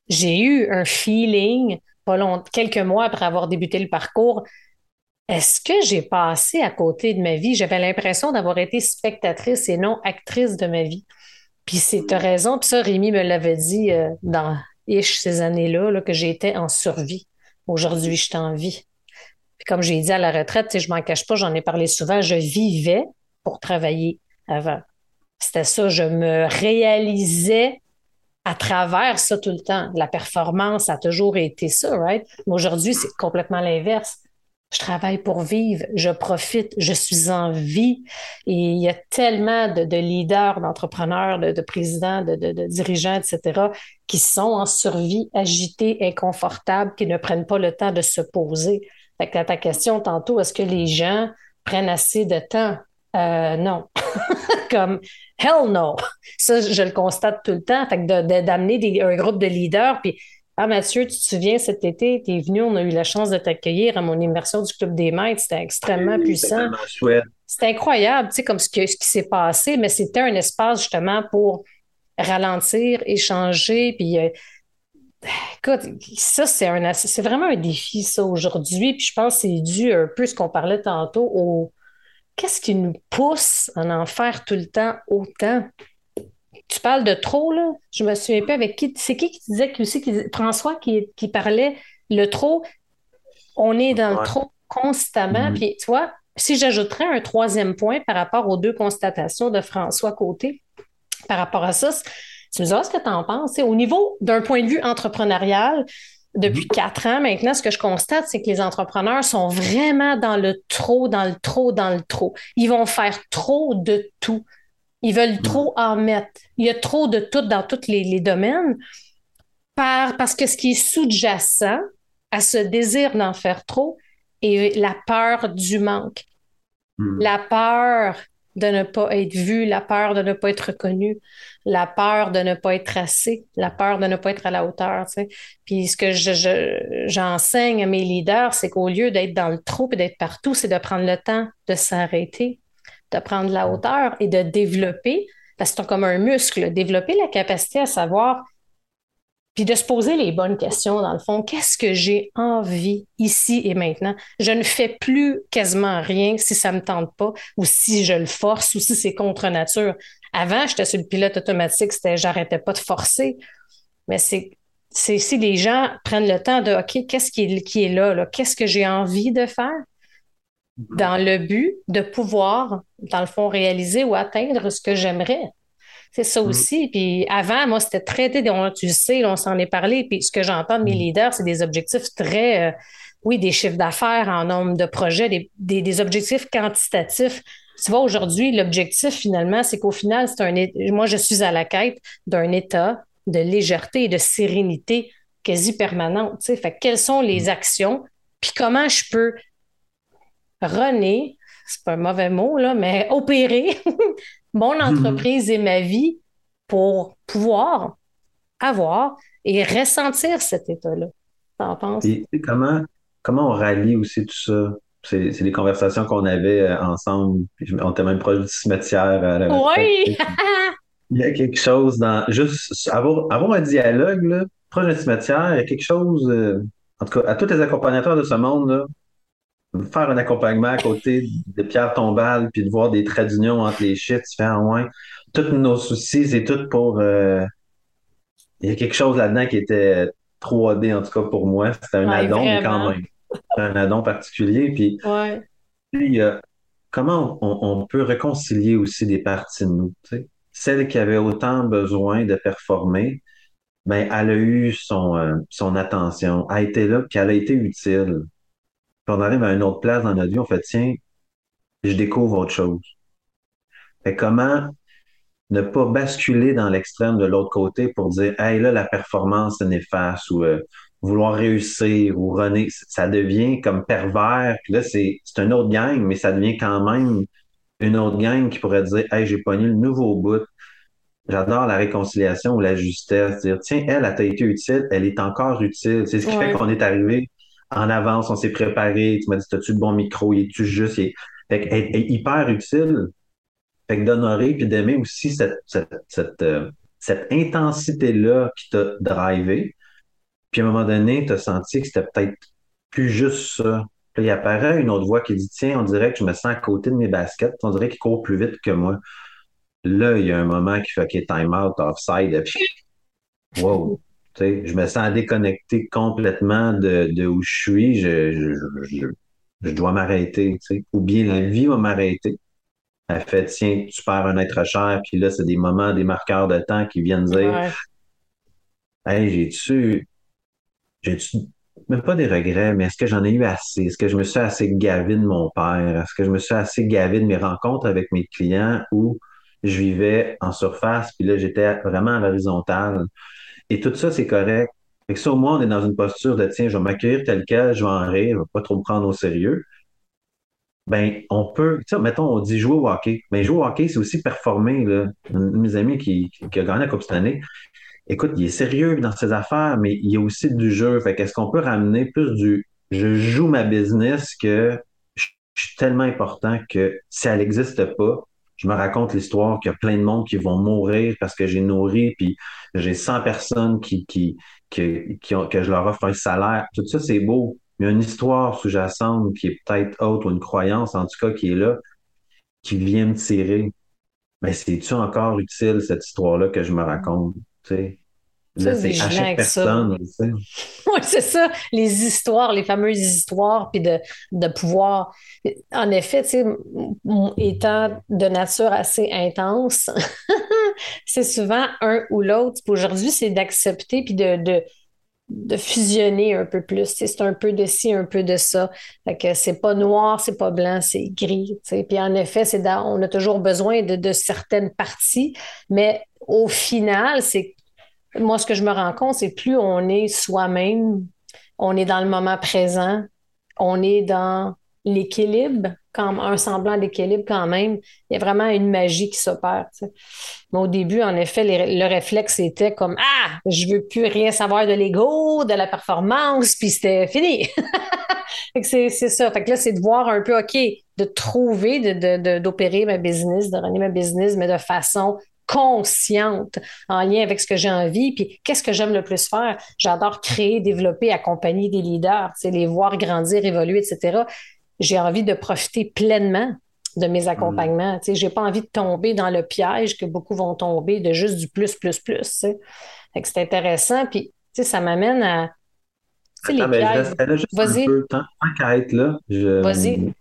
j'ai eu un feeling pas long, quelques mois après avoir débuté le parcours, est-ce que j'ai passé à côté de ma vie? J'avais l'impression d'avoir été spectatrice et non actrice de ma vie. Puis tu as raison, puis ça, Rémi me l'avait dit euh, dans Ish ces années-là, là, que j'étais en survie. Aujourd'hui, je suis en vie. Puis comme j'ai dit à la retraite, je m'en cache pas, j'en ai parlé souvent, je vivais pour travailler avant. C'était ça, je me réalisais à travers ça tout le temps. La performance a toujours été ça, right? Mais aujourd'hui, c'est complètement l'inverse. Je travaille pour vivre, je profite, je suis en vie. Et il y a tellement de, leaders, d'entrepreneurs, de, présidents, de, dirigeants, etc., qui sont en survie, agités, inconfortables, qui ne prennent pas le temps de se poser. Fait que ta question tantôt, est-ce que les gens prennent assez de temps? Euh, non. Comme hell no. Ça, je le constate tout le temps. Fait que d'amener un groupe de leaders, puis ah, Mathieu, tu te souviens, cet été, tu es venu, on a eu la chance de t'accueillir à mon immersion du Club des Maîtres. C'était extrêmement puissant. C'était incroyable, tu sais, comme ce, qui s'est passé, mais c'était un espace justement pour ralentir, échanger, puis euh, écoute, ça, c'est un c'est vraiment un défi, ça, aujourd'hui. Puis je pense que c'est dû un peu ce qu'on parlait tantôt au qu'est-ce qui nous pousse à en faire tout le temps autant? Tu parles de trop, là. Je me souviens pas avec qui. C'est qui qui disait que aussi, François qui, qui parlait le trop. On est dans le trop constamment. Mm-hmm. Puis, tu vois, si j'ajouterais un troisième point par rapport aux deux constatations de François Côté, par rapport à ça, tu me diras ce que tu en penses. Au niveau d'un point de vue entrepreneurial, depuis mm-hmm. quatre ans maintenant, ce que je constate, c'est que les entrepreneurs sont vraiment dans le trop, dans le trop, dans le trop. Ils vont faire trop de tout. Ils veulent trop en mettre. Il y a trop de tout dans tous les, domaines par, parce que ce qui est sous-jacent à ce désir d'en faire trop est la peur du manque. Hmm. La peur de ne pas être vu, la peur de ne pas être reconnu, la peur de ne pas être assez, la peur de ne pas être à la hauteur. Puis ce que j'enseigne je, à mes leaders, c'est qu'au lieu d'être dans le trop et d'être partout, c'est de prendre le temps de s'arrêter, de prendre la hauteur et de développer, parce que c'est comme un muscle, développer la capacité à savoir, puis de se poser les bonnes questions, dans le fond. Qu'est-ce que j'ai envie ici et maintenant? Je ne fais plus quasiment rien si ça ne me tente pas ou si je le force ou si c'est contre nature. Avant, j'étais sur le pilote automatique, c'était j'arrêtais pas de forcer. Mais c'est si les gens prennent le temps de OK, qu'est-ce qui est, qui est là? là? Qu'est-ce que j'ai envie de faire? Dans le but de pouvoir, dans le fond, réaliser ou atteindre ce que j'aimerais. C'est ça mm. aussi. Puis avant, moi, c'était très, tu sais, on s'en est parlé. Puis ce que j'entends de mes mm. leaders, c'est des objectifs très, euh, oui, des chiffres d'affaires en nombre de projets, des, objectifs quantitatifs. Tu vois, aujourd'hui, l'objectif, finalement, c'est qu'au final, c'est un, moi, je suis à la quête d'un état de légèreté et de sérénité quasi permanente. Tu sais. Fait quelles sont les mm. actions? Puis comment je peux René, c'est pas un mauvais mot, là, mais opérer mon mhm. entreprise et ma vie pour pouvoir avoir et ressentir cet état-là. T'en penses? Et comment, comment on rallie aussi tout ça? C'est, des conversations qu'on avait euh, ensemble. On était même proche du cimetière. oui! il y a quelque chose dans. Juste avoir, avoir un dialogue, là, proche du cimetière, il y a quelque chose. Euh, en tout cas, à tous les accompagnateurs de ce monde, là, faire un accompagnement à côté de Pierre Tombal, puis de voir des traits d'union entre les shit, tu fais, en moins. Tous nos soucis, c'est tout pour. Euh, il y a quelque chose là-dedans qui était 3D, en tout cas pour moi. C'était un addon, mais quand même. Un addon particulier. Puis, puis comment on, peut réconcilier aussi des parties de nous. Tu sais? Celle qui avait autant besoin de performer, ben, elle a eu son, euh, son attention, a été là, puis elle a été utile. Puis on arrive à une autre place dans notre vie, on fait, tiens, je découvre autre chose. Fait comment ne pas basculer dans l'extrême de l'autre côté pour dire, hey, là, la performance est néfaste ou euh, vouloir réussir ou René, ça devient comme pervers. Puis là, c'est, c'est une autre gang, mais ça devient quand même une autre gang qui pourrait dire, hey, j'ai pogné le nouveau bout. J'adore la réconciliation ou la justesse. Dire, tiens, elle, elle t'a été utile, elle est encore utile. C'est ce qui fait qu'on est arrivé en avance, on s'est préparé, tu m'as dit, as-tu le bon micro, il est-tu juste, il est... hyper utile. Fait que d'honorer puis d'aimer aussi cette, cette, euh, intensité-là qui t'a drivé. Puis à un moment donné, tu as senti que c'était peut-être plus juste ça. Puis il apparaît une autre voix qui dit Tiens, on dirait que je me sens à côté de mes baskets, on dirait qu'il court plus vite que moi. là, il y a un moment qui fait OK, time out, offside, puis wow. Je me sens déconnecté complètement de, de où je suis. Je, je, je, je dois m'arrêter. Ou bien la vie va m'arrêter. Elle fait, tiens, tu perds un être cher, puis là, c'est des moments, des marqueurs de temps qui viennent dire Hey, j'ai-tu. J'ai-tu. Même pas des regrets, mais est-ce que j'en ai eu assez? Est-ce que je me suis assez gavé de mon père? Est-ce que je me suis assez gavé de mes rencontres avec mes clients où je vivais en surface, puis là, j'étais vraiment à l'horizontale? Et tout ça, c'est correct. Fait que ça, au moins, on est dans une posture de tiens, je vais m'accueillir tel quel, je vais en rire, je vais pas trop me prendre au sérieux. Ben, on peut, tu mettons, on dit jouer au hockey. Mais ben, jouer au hockey, c'est aussi performer, là. De mes amis qui, qui a gagné la Coupe cette année, écoute, il est sérieux dans ses affaires, mais il y a aussi du jeu. Fait qu'est-ce qu'on peut ramener plus du je joue ma business que je suis tellement important que si elle n'existe pas, je me raconte l'histoire qu'il y a plein de monde qui vont mourir parce que j'ai nourri, puis j'ai 100 personnes qui, qui, que je leur offre un salaire. Tout ça, c'est beau. Mais une histoire sous-jacente qui est peut-être haute ou une croyance, en tout cas, qui est là, qui vient me tirer. Mais c'est-tu encore utile, cette histoire-là que je me raconte? Là, c'est à chaque personne. Oui, c'est ça, les histoires, les fameuses histoires, puis de, de pouvoir. En effet, tu sais, étant de nature assez intense, c'est souvent un ou l'autre. Aujourd'hui, c'est d'accepter puis de, de, de, fusionner un peu plus. C'est un peu de ci, un peu de ça. Fait que c'est pas noir, c'est pas blanc, c'est gris. Puis en effet, c'est on a toujours besoin de, de certaines parties, mais au final, c'est moi, ce que je me rends compte, c'est plus on est soi-même, on est dans le moment présent, on est dans l'équilibre, comme un semblant d'équilibre quand même. Il y a vraiment une magie qui s'opère. Mais au début, en effet, le réflexe était comme Ah, je veux plus rien savoir de l'ego, de la performance, puis c'était fini. c'est ça. Fait que là, c'est de voir un peu, OK, de trouver, d'opérer de, ma business, de runner ma business, mais de façon consciente en lien avec ce que j'ai envie. Puis qu'est-ce que j'aime le plus faire? J'adore créer, développer, accompagner des leaders, les voir grandir, évoluer, etc. J'ai envie de profiter pleinement de mes accompagnements. Je n'ai pas envie de tomber dans le piège que beaucoup vont tomber de juste du plus, plus, plus. C'est intéressant. Puis ça m'amène à. les pièges. Vas-y. Tant qu'à être là, Vas-y.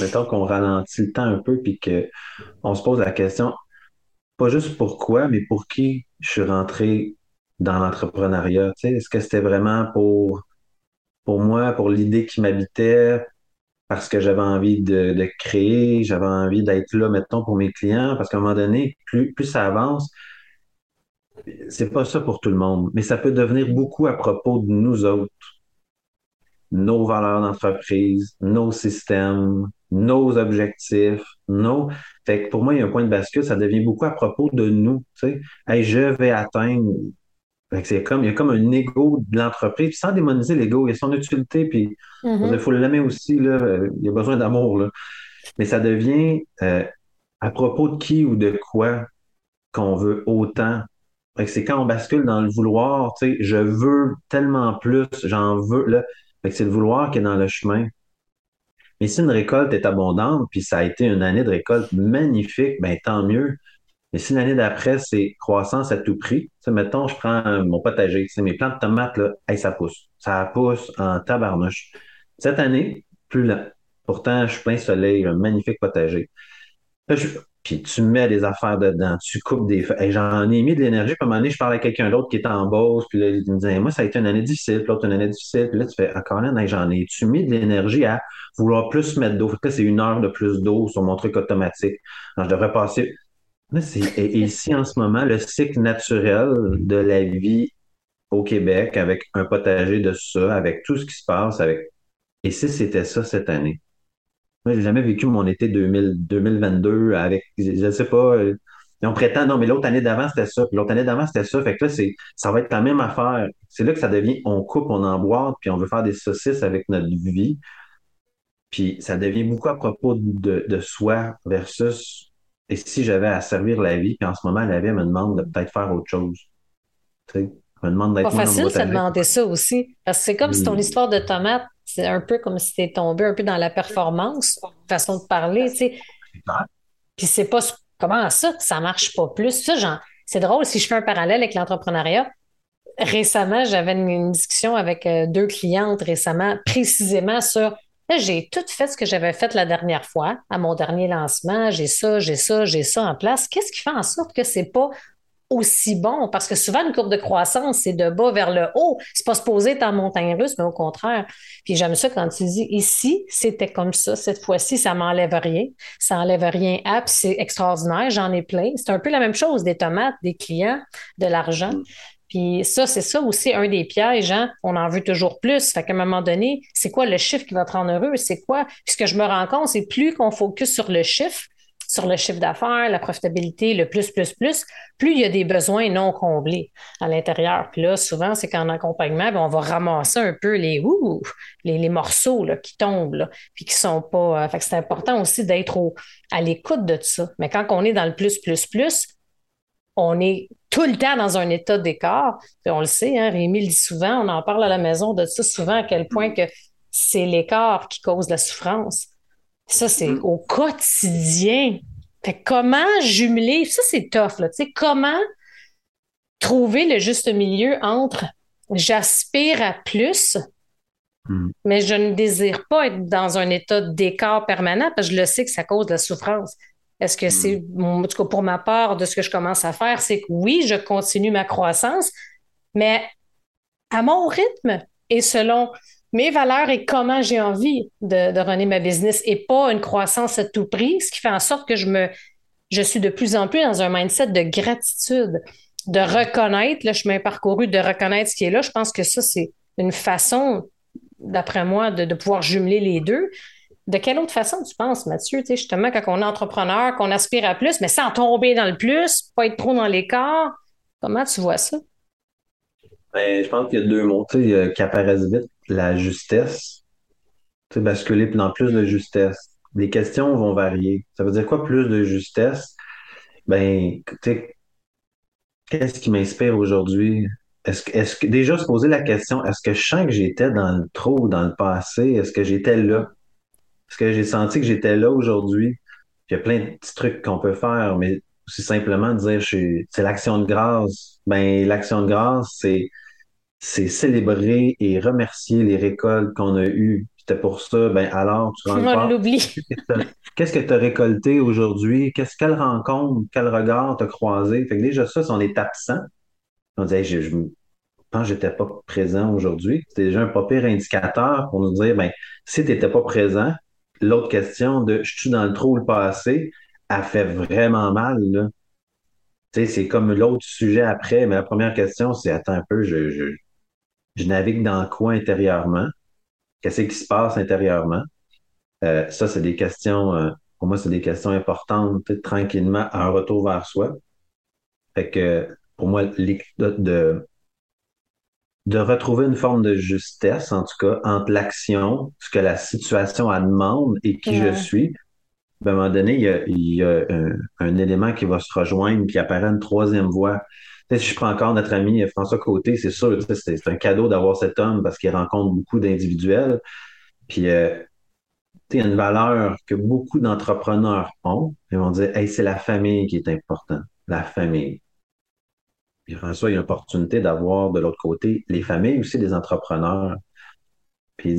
Mettons qu'on ralentit le temps un peu puis qu'on se pose la question pas juste pourquoi, mais pour qui je suis rentré dans l'entrepreneuriat. Est-ce que c'était vraiment pour, pour moi, pour l'idée qui m'habitait, parce que j'avais envie de, créer, j'avais envie d'être là, mettons, pour mes clients, parce qu'à un moment donné, plus, plus ça avance, c'est pas ça pour tout le monde, mais ça peut devenir beaucoup à propos de nous autres, nos valeurs d'entreprise, nos systèmes, nos objectifs, nos. Fait que pour moi, il y a un point de bascule, ça devient beaucoup à propos de nous. Tu sais, je vais atteindre. c'est comme, il y a comme un ego de l'entreprise, sans démoniser l'ego, il y a son utilité, puis il faut l'aimer aussi, là, il y a besoin d'amour. Là. Mais ça devient euh, à propos de qui ou de quoi qu'on veut autant. c'est quand on bascule dans le vouloir, tu sais, je veux tellement plus, j'en veux. Là. c'est le vouloir qui est dans le chemin. Mais si une récolte est abondante, puis ça a été une année de récolte magnifique, ben tant mieux. Mais si l'année d'après, c'est croissance à tout prix, tu mettons, je prends mon potager, mes plantes de tomates, là, ça pousse. Ça pousse en tabarnouche. Cette année, plus lent. Pourtant, je suis plein soleil, un magnifique potager. je, puis tu mets des affaires dedans, tu coupes des. J'en ai mis de l'énergie, puis à un moment donné, je parle à quelqu'un d'autre qui est en boss, puis là, il me dit Moi, ça a été une année difficile, puis l'autre, une année difficile. Puis là, tu fais Encore là, j'en ai. Tu mets de l'énergie à vouloir plus mettre d'eau? Fait c'est une heure de plus d'eau sur mon truc automatique. Alors, je devrais passer. et, ici, en ce moment, le cycle naturel de la vie au Québec, avec un potager de ça, avec tout ce qui se passe, avec. Et si c'était ça cette année? Moi, j'ai jamais vécu mon été 2000, 2022 avec, je sais pas, euh, on prétend, non, mais l'autre année d'avant, c'était ça, puis l'autre année d'avant, c'était ça. Fait que là, c'est, ça va être la même affaire. C'est là que ça devient, on coupe, on emboîte, puis on veut faire des saucisses avec notre vie. Puis ça devient beaucoup à propos de, de soi versus, et si j'avais à servir la vie, puis en ce moment, la vie me demande de peut-être faire autre chose. Tu sais, me demande d'être Pas facile, ça demander ça aussi. Parce que c'est comme si ton histoire de tomate, c'est un peu comme si tu es tombé un peu dans la performance, façon de parler, tu sais. Puis c'est pas comment ça, ça marche pas plus? Ça, genre, c'est drôle si je fais un parallèle avec l'entrepreneuriat. Récemment, j'avais une, discussion avec euh, deux clientes récemment, précisément sur j'ai tout fait ce que j'avais fait la dernière fois à mon dernier lancement. J'ai ça, j'ai ça, j'ai ça en place. Qu'est-ce qui fait en sorte que c'est pas aussi bon? Parce que souvent, une courbe de croissance, c'est de bas vers le haut. C'est pas supposé être en montagne russe, mais au contraire. Puis j'aime ça quand tu dis ici, c'était comme ça. Cette fois-ci, ça m'enlève rien. Ça enlève rien à, c'est extraordinaire. J'en ai plein. C'est un peu la même chose des tomates, des clients, de l'argent. Puis ça, c'est ça aussi un des pièges. Hein? On en veut toujours plus. Fait qu'à un moment donné, c'est quoi le chiffre qui va te rendre heureux? C'est quoi? Puis ce que je me rends compte, c'est plus qu'on focus sur le chiffre, sur le chiffre d'affaires, la profitabilité, le plus, plus, plus, plus il y a des besoins non comblés à l'intérieur. Puis là, souvent, c'est qu'en accompagnement, ben, on va ramasser un peu les ouh, les, morceaux là, qui tombent, puis qui sont pas. Euh, fait que c'est important aussi d'être à l'écoute de tout ça. Mais quand on est dans le plus, plus, plus, on est tout le temps dans un état d'écart. On le sait, hein, Rémi le dit souvent, on en parle à la maison de ça souvent, à quel point que c'est l'écart qui cause la souffrance. Ça, c'est mm-hmm. au quotidien. Fait comment jumeler, ça c'est tough, là, tu sais, comment trouver le juste milieu entre j'aspire à plus, mm. mais je ne désire pas être dans un état d'écart permanent parce que je le sais que ça cause de la souffrance. Est-ce que c'est, hmm. en tout cas pour ma part, de ce que je commence à faire, c'est que oui, je continue ma croissance, mais à mon rythme et selon mes valeurs et comment j'ai envie de, de runner ma business et pas une croissance à tout prix, ce qui fait en sorte que je me, je suis de plus en plus dans un mindset de gratitude, de reconnaître le chemin parcouru, de reconnaître ce qui est là. Je pense que ça, c'est une façon, d'après moi, de, de pouvoir jumeler les deux. De quelle autre façon tu penses, Mathieu? Tu sais, justement, quand on est entrepreneur, qu'on aspire à plus, mais sans tomber dans le plus, pas être trop dans l'écart, comment tu vois ça? Ben, je pense qu'il y a deux mots qui apparaissent vite. La justesse. Basculer dans plus de justesse. Les questions vont varier. Ça veut dire quoi plus de justesse? Ben, qu'est-ce qui m'inspire aujourd'hui? Est-ce est-ce déjà se poser la question, est-ce que je sens que j'étais dans le trop dans le passé? Est-ce que j'étais là? Parce que j'ai senti que j'étais là aujourd'hui? Il y a plein de petits trucs qu'on peut faire, mais c'est simplement dire c'est l'action de grâce. Ben, l'action de grâce, c'est c'est célébrer et remercier les récoltes qu'on a eues. C'était pour ça, ben alors tu On l'oublie. Qu'est-ce que tu as récolté aujourd'hui? Qu'est-ce quelle rencontre, quel regard t'as croisé? Fait que déjà ça, si on est absent, on dit je, je, pense que j'étais pas présent aujourd'hui. C'était déjà un pas pire indicateur pour nous dire ben si tu n'étais pas présent, l'autre question de je suis dans le trou le passé, a fait vraiment mal. Là. c'est comme l'autre sujet après, mais la première question, c'est attends un peu, je, je, je navigue dans quoi intérieurement? Qu'est-ce qui se passe intérieurement? Euh, ça, c'est des questions, euh, pour moi, c'est des questions importantes, tranquillement, un retour vers soi. Fait que pour moi, de, de retrouver une forme de justesse, en tout cas, entre l'action, ce que la situation a demande et qui je suis. à un moment donné, il y a, un, élément qui va se rejoindre, puis apparaît une troisième voie. Si je prends encore notre ami François Côté, c'est sûr, c'est un cadeau d'avoir cet homme parce qu'il rencontre beaucoup d'individuels. Puis, euh, il y a une valeur que beaucoup d'entrepreneurs ont. Ils vont dire, hey, c'est la famille qui est importante. La famille. Puis François, il y a une opportunité d'avoir de l'autre côté les familles aussi, des entrepreneurs. Puis,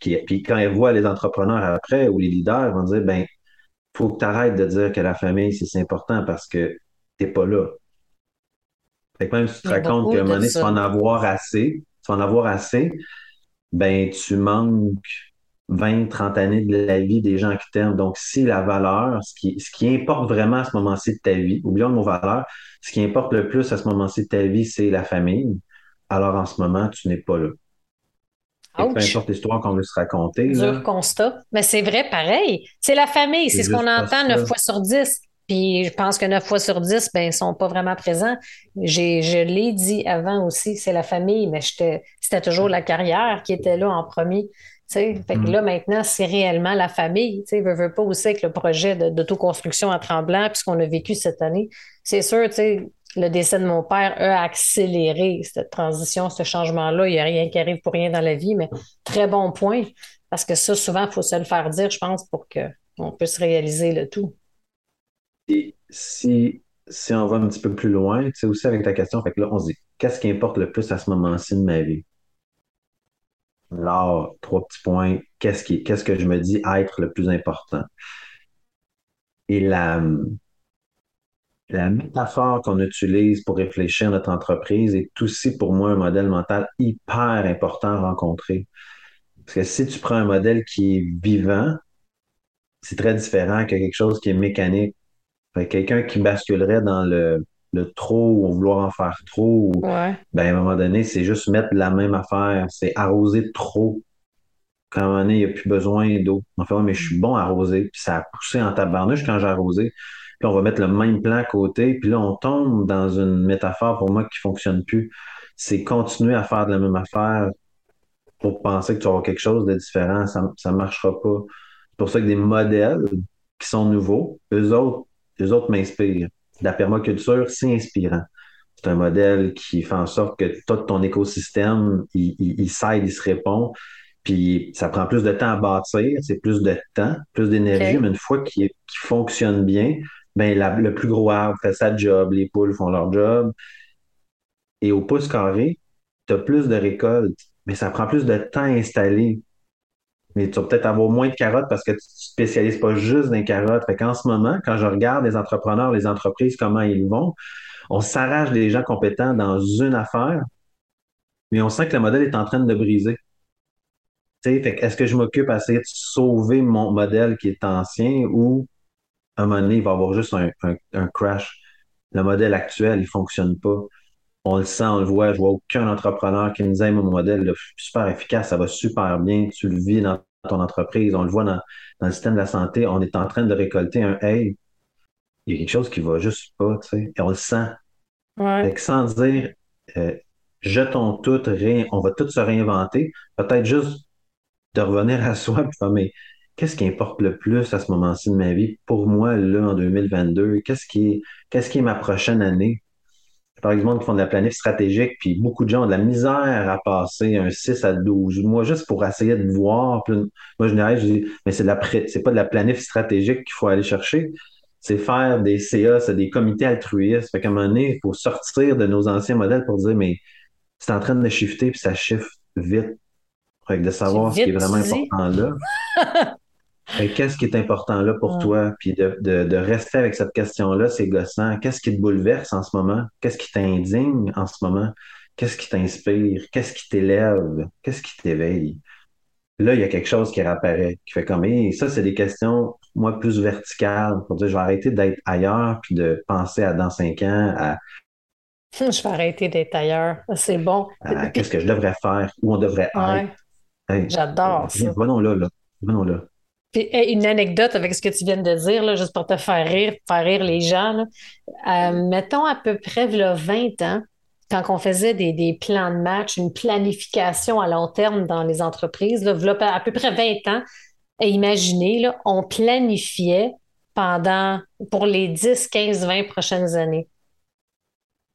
puis quand ils voient les entrepreneurs après ou les leaders, ils vont dire, ben, faut que tu arrêtes de dire que la famille, c'est important parce que t'es pas là. Fait que même si tu te racontes qu'à un moment donné, tu vas en avoir assez, tu vas en avoir assez, ben, tu manques 20, 30 années de la vie des gens qui t'aiment. Donc, si la valeur, ce qui, ce qui importe vraiment à ce moment-ci de ta vie, oublions nos valeurs, ce qui importe le plus à ce moment-ci de ta vie, c'est la famille. Alors, en ce moment, tu n'es pas là. peu importe l'histoire qu'on veut se raconter. Dur constat. Mais c'est vrai, pareil. C'est la famille. C'est ce qu'on entend 9 fois sur 10. Puis je pense que 9 fois sur 10, ben, ils sont pas vraiment présents. J'ai, je l'ai dit avant aussi, c'est la famille, mais c'était toujours la carrière qui était là en premier. Fait que mm. là, maintenant, c'est réellement la famille. Tu sais, veux, veux pas aussi avec le projet d'autoconstruction à Tremblant, puisqu'on a vécu cette année. C'est sûr, tu sais, le décès de mon père a accéléré cette transition, ce changement-là. Il n'y a rien qui arrive pour rien dans la vie, mais très bon point. Parce que ça, souvent, il faut se le faire dire, je pense, pour qu'on puisse réaliser le tout. Si, si on va un petit peu plus loin, sais, aussi avec ta question, fait que là, on se dit, qu'est-ce qui importe le plus à ce moment-ci de ma vie? Là, trois petits points. Qu'est-ce que je me dis être le plus important? Et la, la métaphore qu'on utilise pour réfléchir à notre entreprise est aussi pour moi un modèle mental hyper important à rencontrer. Parce que si tu prends un modèle qui est vivant, c'est très différent que quelque chose qui est mécanique. Quelqu'un qui basculerait dans le, le trop ou vouloir en faire trop, ou, Ouais. ben, à un moment donné, c'est juste mettre la même affaire. C'est arroser trop. Quand à un moment donné, il n'y a plus besoin d'eau. On fait, ouais, mais je suis bon à arroser. Puis ça a poussé en tabarnouche quand j'ai arrosé. Puis on va mettre le même plan à côté. Puis là, on tombe dans une métaphore pour moi qui fonctionne plus. C'est continuer à faire de la même affaire pour penser que tu avoir quelque chose de différent. Ça ne marchera pas. C'est pour ça que des modèles qui sont nouveaux, eux autres, eux autres m'inspirent. La permaculture, c'est inspirant. C'est un modèle qui fait en sorte que tout ton écosystème, il, il, il s'aide, il se répond. Puis ça prend plus de temps à bâtir, c'est plus de temps, plus d'énergie, mais une fois qu'il fonctionne bien, ben la- le plus gros arbre fait sa job, les poules font leur job. Et au pouce carré, tu as plus de récoltes, mais ça prend plus de temps à installer. Mais tu vas peut-être avoir moins de carottes parce que tu ne te spécialises pas juste dans les carottes. Fait qu'en ce moment, quand je regarde les entrepreneurs, les entreprises, comment ils vont, on s'arrache des gens compétents dans une affaire, mais on sent que le modèle est en train de briser. Est-ce que je m'occupe à essayer de sauver mon modèle qui est ancien ou à un moment donné, il va y avoir juste un, un- crash? Le modèle actuel, il fonctionne pas. On le sent, on le voit. Je vois aucun entrepreneur qui me dit, mon modèle, là, super efficace, ça va super bien, tu le vis dans ton entreprise, on le voit dans, dans le système de la santé, on est en train de récolter un hey, il y a quelque chose qui va juste pas, tu sais, et on le sent. Fait Ouais. que sans dire, euh, jetons tout, ré- on va tout se réinventer, peut-être juste de revenir à soi, puis faire, mais qu'est-ce qui importe le plus à ce moment-ci de ma vie? Pour moi, là, en 2022? Qu'est-ce qui est, qu'est-ce qui est ma prochaine année? Par exemple, qui font de la planif stratégique, puis beaucoup de gens ont de la misère à passer un 6 à 12 mois juste pour essayer de voir. Puis moi, je dirais, je dis, mais c'est c'est pas de la planif stratégique qu'il faut aller chercher. C'est faire des CA, c'est des comités altruistes. Fait qu'à un moment donné, il faut sortir de nos anciens modèles pour dire, mais c'est en train de shifter, puis ça shift vite. Fait que de savoir ce qui est vraiment important là. Qu'est-ce qui est important là pour Ouais. toi? Puis de, de, de rester avec cette question-là, c'est gossant. Qu'est-ce qui te bouleverse en ce moment? Qu'est-ce qui t'indigne en ce moment? Qu'est-ce qui t'inspire? Qu'est-ce qui t'élève? Qu'est-ce qui t'éveille? Là, il y a quelque chose qui réapparaît, qui fait comme, et ça, c'est des questions, moi, plus verticales, pour dire, je vais arrêter d'être ailleurs, puis de penser à dans cinq ans, à, Je vais arrêter d'être ailleurs. C'est bon. qu'est-ce que je devrais faire, où on devrait être. ouais, Hey, j'adore ça. venons là, là. Venons là. Puis, une anecdote avec ce que tu viens de dire, là, juste pour te faire rire, faire rire les gens. là. Euh, mettons à peu près là, 20 ans, quand on faisait des, des plans de match, une planification à long terme dans les entreprises, là, à peu près 20 ans, et imaginez, là, on planifiait pendant, pour les 10, 15, 20 prochaines années.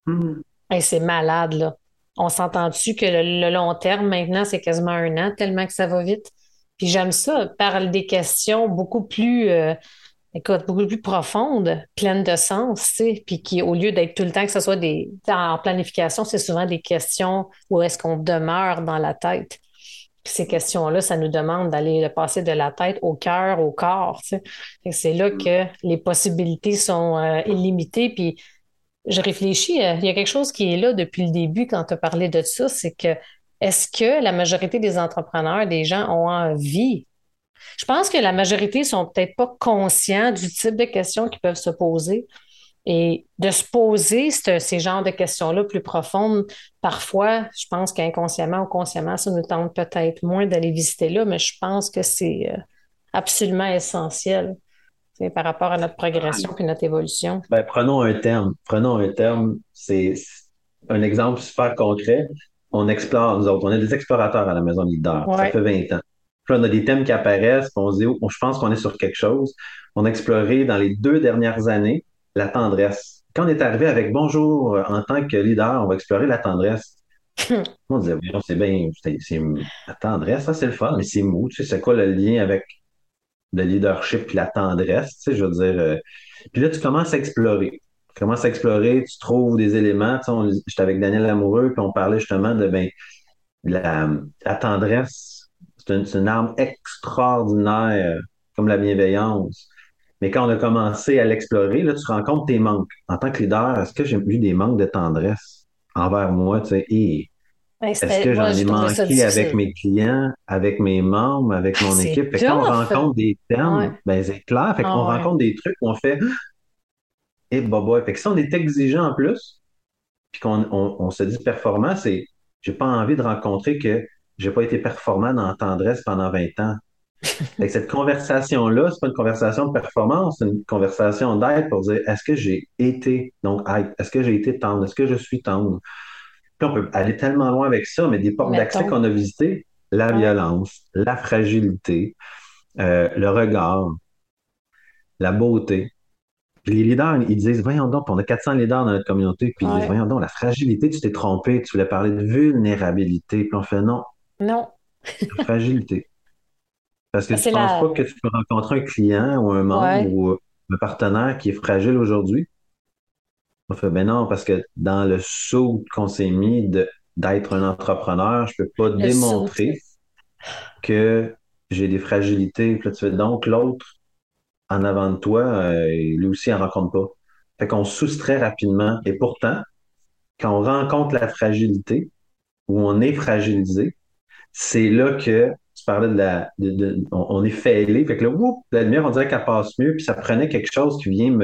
Hmm. C'est malade, là. On s'entend-tu que le, le long terme, maintenant, c'est quasiment un an, tellement que ça va vite? Puis j'aime ça, parle des questions beaucoup plus, euh, écoute, beaucoup plus profondes, pleines de sens, tu sais, puis qui, au lieu d'être tout le temps que ce soit des, en planification, c'est souvent des questions où est-ce qu'on demeure dans la tête. Puis ces questions-là, ça nous demande d'aller passer de la tête au cœur, au corps, tu sais. C'est là que les possibilités sont euh, illimitées, puis je réfléchis, euh, il y a quelque chose qui est là depuis le début quand tu as parlé de ça, c'est que est-ce que la majorité des entrepreneurs, des gens ont envie? Je pense que la majorité sont peut-être pas conscients du type de questions qui peuvent se poser. Et de se poser ce- ces genres de questions-là plus profondes, parfois, je pense qu'inconsciemment ou consciemment, ça nous tente peut-être moins d'aller visiter là, mais je pense que c'est euh, absolument essentiel, tu sais, par rapport à notre progression puis notre évolution. Ben, prenons un terme. Prenons un terme. C'est un exemple super concret. On explore, nous autres. On est des explorateurs à la Maison Leader. Ça fait 20 ans. Puis là, on a des thèmes qui apparaissent, puis on se dit, oh, je pense qu'on est sur quelque chose. On a exploré dans les deux dernières années la tendresse. Quand on est arrivé avec Bonjour, euh, en tant que leader, on va explorer la tendresse. On disait, c'est bien, c'est la tendresse, ça c'est le fun, mais c'est mou. Tu sais, c'est quoi le lien avec le leadership puis la tendresse, tu sais, je veux dire. euh, puis là, tu commences à explorer. Tu commences à explorer, tu trouves des éléments. Tu sais, j'étais avec Daniel Lamoureux, puis on parlait justement de ben, la, la tendresse. C'est une, arme extraordinaire, comme la bienveillance. Mais quand on a commencé à l'explorer, là, tu te rends compte tes manques. En tant que leader, est-ce que j'ai eu des manques de tendresse envers moi, tu sais, et Ouais, est-ce que j'en ai manqué avec mes clients, avec mes membres, avec mon équipe? Fait quand on rencontre des Ouais. ben c'est clair. Fait qu'on Ah ouais. rencontre des trucs où on fait et bah bah. Fait que si on est exigeant en plus, puis qu'on on, on se dit performant, c'est j'ai pas envie de rencontrer que j'ai pas été performant dans la tendresse pendant 20 ans. Fait que cette conversation-là, c'est pas une conversation de performance, c'est une conversation d'aide pour dire est-ce que j'ai été, donc est-ce que j'ai été tendre, est-ce que je suis tendre? Puis on peut aller tellement loin avec ça, mais des portes d'accès qu'on a visitées, la violence, la fragilité, euh, le regard, la beauté. Les leaders, ils disent, voyons donc, on a 400 leaders dans notre communauté, puis ils disent, voyons donc, la fragilité, tu t'es trompé, tu voulais parler de vulnérabilité, puis on fait non, Non. fragilité. Parce que Ben, tu ne penses la- pas que tu peux rencontrer un client ou un membre Ouais. ou un partenaire qui est fragile aujourd'hui? On fait, ben non, parce que dans le saut qu'on s'est mis d'être un entrepreneur, je peux pas Le démontrer que j'ai des fragilités. Puis là, tu fais donc l'autre en avant de toi, euh, lui aussi, en rencontre pas. Fait qu'on soustrait rapidement. Et pourtant, quand on rencontre la fragilité, où on est fragilisé, c'est là que tu parlais de la. on, est fêlé. Fait que là, la lumière, on dirait qu'elle passe mieux, puis ça prenait quelque chose qui vient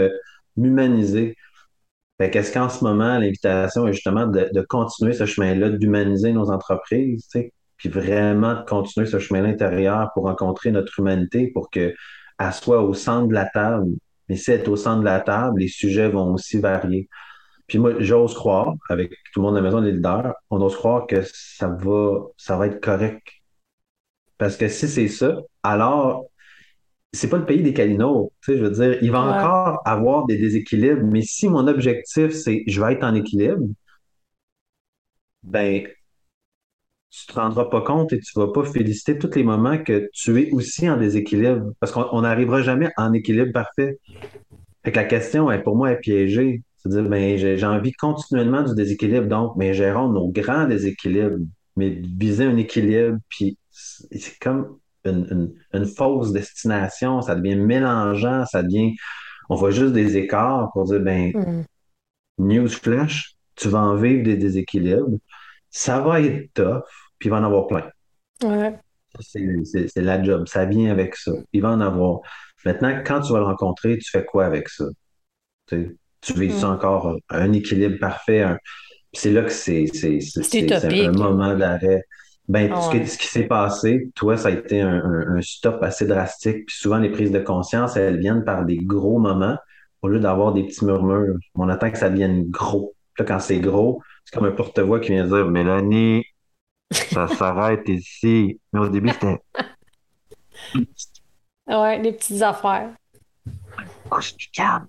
m'humaniser. Fait qu'est-ce qu'en ce moment, l'invitation est justement de, de continuer ce chemin-là, d'humaniser nos entreprises, tu sais, puis vraiment de continuer ce chemin-là intérieur pour rencontrer notre humanité, pour que soit au centre de la table. Mais si elle est au centre de la table, les sujets vont aussi varier. Puis moi, j'ose croire, avec tout le monde à la maison, les leaders, on ose croire que ça va, ça va être correct. Parce que si c'est ça, alors c'est pas le pays des Calinos. Tu sais, je veux dire, il va Ouais. encore avoir des déséquilibres, mais si mon objectif, c'est je vais être en équilibre, ben, tu te rendras pas compte et tu vas pas féliciter tous les moments que tu es aussi en déséquilibre. Parce qu'on on n'arrivera jamais en équilibre parfait. Fait que la question, est, pour moi, est piégée. C'est-à-dire, ben, j'ai envie continuellement du déséquilibre, donc, mais gérons nos grands déséquilibres, mais viser un équilibre, puis c'est comme une, une- une fausse destination, ça devient mélangeant, ça devient, on voit juste des écarts pour dire, ben, Hmm. newsflash, tu vas en vivre des déséquilibres, ça va être tough, puis il va en avoir plein. Ouais. C'est la job, ça vient avec ça. Il va en avoir. Maintenant, quand tu vas le rencontrer, tu fais quoi avec ça? Tu, vis ça Mm. encore un, un équilibre parfait. un- C'est là que c'est un moment d'arrêt. Ben, ce qui, ouais. ce qui s'est passé, toi, ça a été un, un- un stop assez drastique. Puis souvent, les prises de conscience, elles viennent par des gros moments au lieu d'avoir des petits murmures. On attend que ça devienne gros. Puis là, quand c'est gros, c'est comme un porte-voix qui vient dire Mélanie, ça s'arrête ici. Mais au début, c'était Ouais, les petites affaires. Oh, suis calme.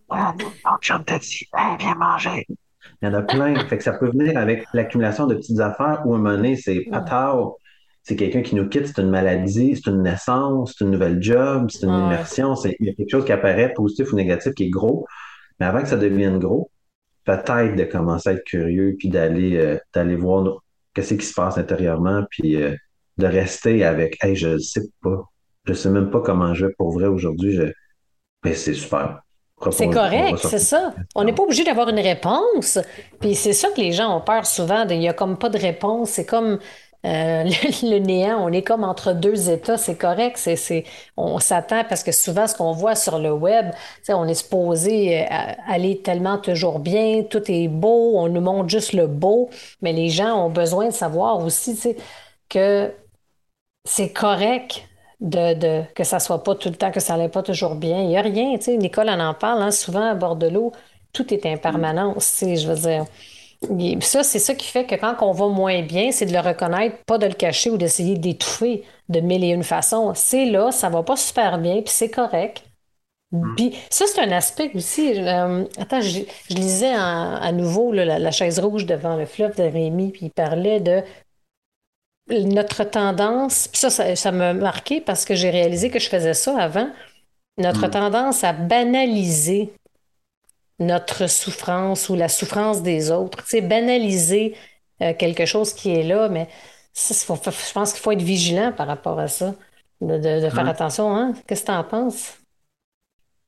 Chum t'a dit, Hey, viens manger. Il y en a plein. Fait que ça peut venir avec l'accumulation de petites affaires où à un moment donné, c'est patao. C'est quelqu'un qui nous quitte, c'est une maladie, c'est une naissance, c'est une nouvelle job, c'est une Ouais. immersion. Il y a quelque chose qui apparaît, positif ou négatif, qui est gros. Mais avant que ça devienne gros, peut-être de commencer à être curieux puis d'aller, euh, d'aller voir qu'est-ce qui se passe intérieurement puis euh, de rester avec, hey, je ne sais pas. Je sais même pas comment je vais pour vrai aujourd'hui. Je... Mais c'est super. C'est correct, c'est ça. On n'est pas obligé d'avoir une réponse. Puis c'est ça que les gens ont peur souvent. Il n'y a comme pas de réponse. C'est comme euh, le, le néant. On est comme entre deux états. C'est correct. C'est, c'est, on s'attend parce que souvent, ce qu'on voit sur le web, on est supposé euh, aller tellement toujours bien. Tout est beau. On nous montre juste le beau. Mais les gens ont besoin de savoir aussi que c'est correct de, de- que ça soit pas tout le temps, que ça n'allait pas toujours bien. Il n'y a rien, tu sais. Nicole en en parle, hein, souvent à bord de l'eau, tout est impermanence, tu sais, je veux dire. Il- Ça, c'est ça qui fait que quand on va moins bien, c'est de le reconnaître, pas de le cacher ou d'essayer d'étouffer de mille et une façons. C'est là, ça va pas super bien, puis c'est correct. Puis ça, c'est un aspect aussi. euh, attends, je, je lisais en- à nouveau là, la, la chaise rouge devant le fleuve de Rémi, puis il parlait de notre tendance, puis ça, ça, ça m'a marqué parce que j'ai réalisé que je faisais ça avant. notre tendance à banaliser notre souffrance ou la souffrance des autres. Tu sais, banaliser euh, quelque chose qui est là, mais je pense qu'il faut être vigilant par rapport à ça, de, faire attention. Hein? Qu'est-ce que tu en penses?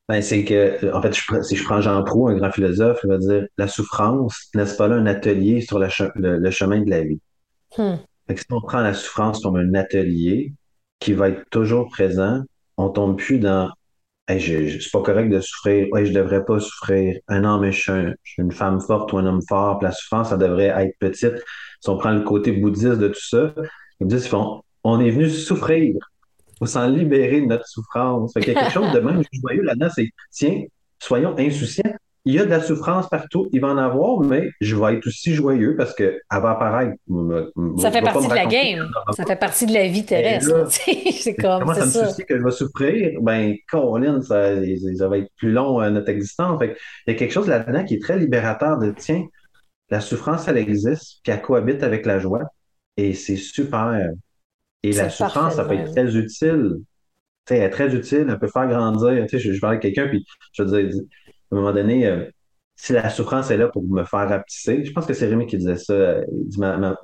Ben, c'est que, en fait, si je prends Jean Proulx, un grand philosophe, il va dire la souffrance, n'est-ce pas là un atelier sur le, chemin de la vie? Hmm. si on prend la souffrance comme un atelier qui va être toujours présent, on tombe plus dans je, c'est pas correct de souffrir. Ouais, je devrais pas souffrir. Un homme est une femme forte ou un homme fort. la souffrance, ça devrait être petite. Si on prend le côté bouddhiste de tout ça, les bouddhistes font, on est venu souffrir. faut s'en libérer de notre souffrance. Fait qu'il y a quelque chose de même joyeux là-dedans, c'est, tiens, soyons insouciants il y a de la souffrance partout, il va en avoir, mais je vais être aussi joyeux parce qu'elle va apparaître. Ça fait partie de la game. Ça fait partie de la vie terrestre. c'est comme Comment ça me soucie que je vais souffrir? Ben, Colin, ça, ça va être plus long à euh, notre existence. Fait il y a quelque chose là-dedans qui est très libérateur de tiens, la souffrance, elle existe, puis elle cohabite avec la joie. Et c'est super. Et la souffrance, ça peut être très utile. Elle est très utile, elle peut faire grandir. Je, je avec quelqu'un, puis je veux dire, à un moment donné, euh, si la souffrance est là pour me faire rapetisser, je pense que c'est Rémi qui disait ça.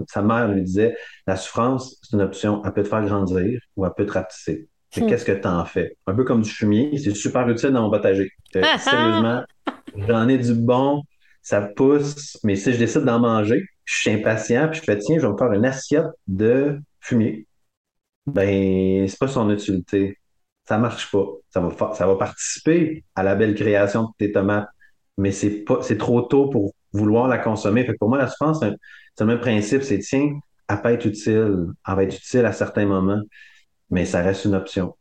sa mère lui disait la souffrance, c'est une option. Elle peut te faire grandir ou elle peut te rapetisser. Hmm. Qu'est-ce que tu en fais? Un peu comme du fumier, c'est super utile dans mon potager. Euh, sérieusement, j'en ai du bon, ça pousse, mais si je décide d'en manger, je suis impatient, puis je fais tiens, je vais me faire une assiette de fumier. Ben, c'est pas son utilité ça marche pas. Ça va, ça va participer à la belle création de tes tomates, mais c'est pas, c'est trop tôt pour vouloir la consommer. Fait pour moi, la souffrance, c'est le même principe. C'est, tiens, elle peut être utile. Elle va être utile à certains moments, mais ça reste une option.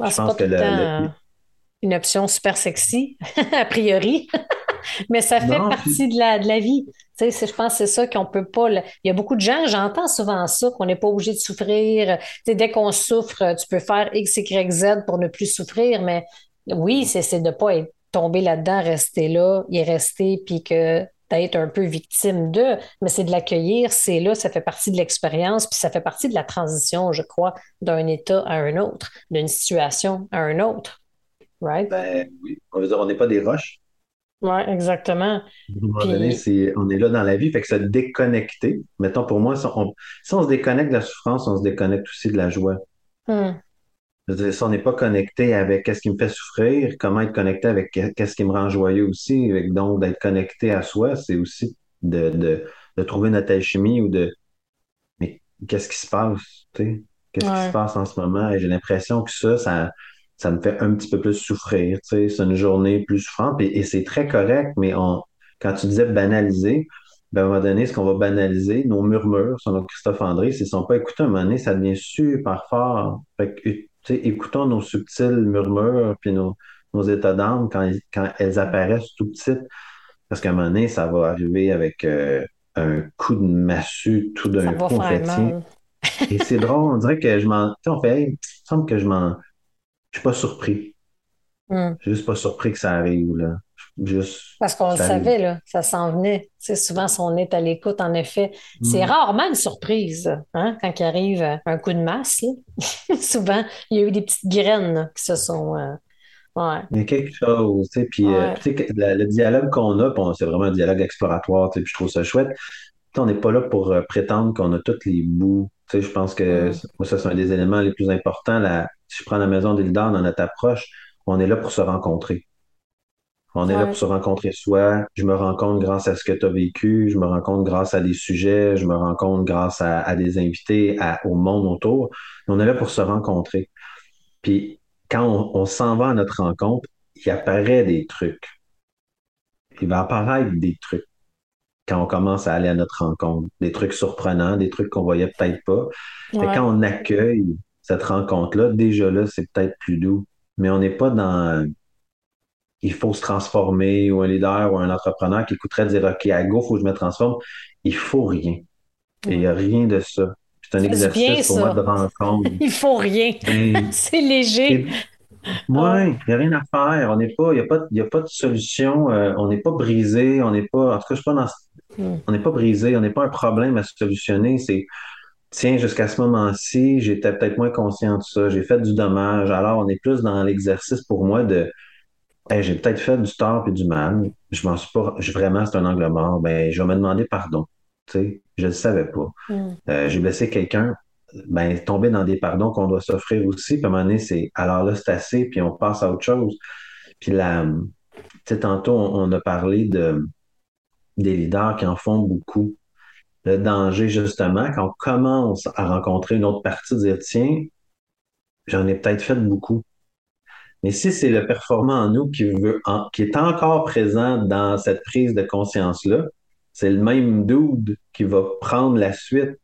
Ah, je pense que le, une option super sexy, a priori. mais ça fait partie de, la, de la vie. Je pense que c'est ça qu'on peut pas. Il y a beaucoup de gens, j'entends souvent ça, qu'on n'est pas obligé de souffrir. Dès qu'on souffre, tu peux faire X, Y, Z pour ne plus souffrir, mais oui, c'est de ne pas être tombé là-dedans, rester là, y rester, puis que d'être un peu victime de, mais c'est de l'accueillir, c'est là, ça fait partie de l'expérience, puis ça fait partie de la transition, je crois, d'un état à un autre, d'une situation à un autre. Right? Ben oui, on n'est pas des roches. Oui, exactement. À un moment donné, on est là dans la vie, fait que se déconnecter. Mettons, pour moi, si on, se déconnecte de la souffrance, on se déconnecte aussi de la joie. Hmm. si on n'est pas connecté avec qu'est-ce qui me fait souffrir, comment être connecté avec qu'est-ce qui me rend joyeux aussi, avec, donc d'être connecté à soi, c'est aussi de, de, de, trouver notre alchimie ou de mais qu'est-ce qui se passe, tu Qu'est-ce qui se passe en ce moment? Et j'ai l'impression que ça, ça, ça me fait un petit peu plus souffrir. Tu sais, c'est une journée plus souffrante et, c'est très correct, mais on, quand tu disais banaliser, ben à un moment donné, ce qu'on va banaliser, nos murmures sur notre Christophe André, s'ils ne sont pas écoutés à un moment donné, ça devient super fort. Fait que, tu sais, écoutons nos subtils murmures puis nos, nos états d'âme quand, quand elles apparaissent tout petites. Parce qu'à un moment donné, ça va arriver avec euh, un coup de massue tout d'un coup. On fait, et c'est drôle, on dirait que je m'en. On fait, il me semble que je m'en suis pas surpris. Hmm. Je suis juste pas surpris que ça arrive, là. Juste, Parce qu'on le savait, là, ça s'en venait. C'est souvent, si on est à l'écoute, en effet, c'est hmm. rarement une surprise hein, quand il arrive un coup de masse. souvent, il y a eu des petites graines qui se sont. Euh, il y a quelque chose, tu sais, puis euh, le, dialogue qu'on a, c'est vraiment un dialogue exploratoire, tu sais, puis je trouve ça chouette. on n'est pas là pour euh, prétendre qu'on a tous les bouts. Tu sais, je pense que hmm. moi, ça, c'est un des éléments les plus importants. La, si je prends la maison d'Ildar dans notre approche, on est là pour se rencontrer. On est là pour se rencontrer soi. Je me rencontre grâce à ce que tu as vécu, je me rencontre grâce à des sujets, je me rencontre grâce à, des invités, au monde autour. On est là pour se rencontrer. Puis quand on, s'en va à notre rencontre, il apparaît des trucs. Il va apparaître des trucs quand on commence à aller à notre rencontre. Des trucs surprenants, des trucs qu'on voyait peut-être pas. Et quand on accueille cette rencontre-là, déjà là, c'est peut-être plus doux. Mais on n'est pas dans il faut se transformer ou un leader ou un entrepreneur qui écouterait dire OK, à go, il faut que je me transforme. Il faut rien. il n'y a rien de ça. C'est un exercice pour moi de rencontre. il faut rien. C'est léger. Oui, il n'y a rien à faire. On n'est pas, il n'y a, pas, a pas de solution. Euh, on n'est pas brisé. On n'est pas, en tout cas, je suis pas dans, hmm. on n'est pas brisé. On n'est pas un problème à solutionner. C'est, tiens, jusqu'à ce moment-ci, j'étais peut-être moins conscient de ça, j'ai fait du dommage. Alors, on est plus dans l'exercice pour moi de, hey, j'ai peut-être fait du tort et du mal. Je m'en suis pas, je- vraiment, c'est un angle mort. Ben, je vais me demander pardon. Tu sais, je ne le savais pas. Mm. Euh, j'ai blessé quelqu'un. Ben, tomber dans des pardons qu'on doit s'offrir aussi. Puis à un moment donné, c'est, alors là, c'est assez, puis on passe à autre chose. Puis là, tu sais, tantôt, on, on a parlé de, des leaders qui en font beaucoup. Le danger, justement, quand on commence à rencontrer une autre partie, de dire, tiens, j'en ai peut-être fait beaucoup. Mais si c'est le performant en nous qui veut, en- qui est encore présent dans cette prise de conscience-là, c'est le même dude qui va prendre la suite.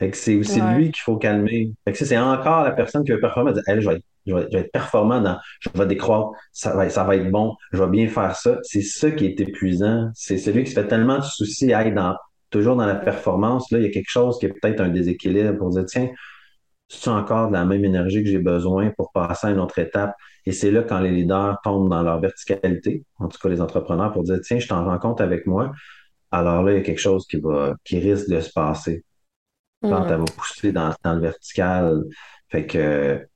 Fait que c'est aussi Ouais. lui qu'il faut calmer. Fait que si c'est encore la personne qui veut performer, elle Hey, je vais être, je vais, je vais être performant dans, je vais décroître, ça va, ça va être bon, je vais bien faire ça. C'est ça qui est épuisant. C'est celui qui se fait tellement de soucis à être dans, toujours dans la performance. Là, il y a quelque chose qui est peut-être un déséquilibre pour dire, tiens, c'est encore de la même énergie que j'ai besoin pour passer à une autre étape? Et c'est là quand les leaders tombent dans leur verticalité, en tout cas les entrepreneurs, pour dire, tiens, je t'en rends compte avec moi. Alors là, il y a quelque chose qui va, qui risque de se passer quand Mm. elle va pousser dans, dans le vertical. Fait que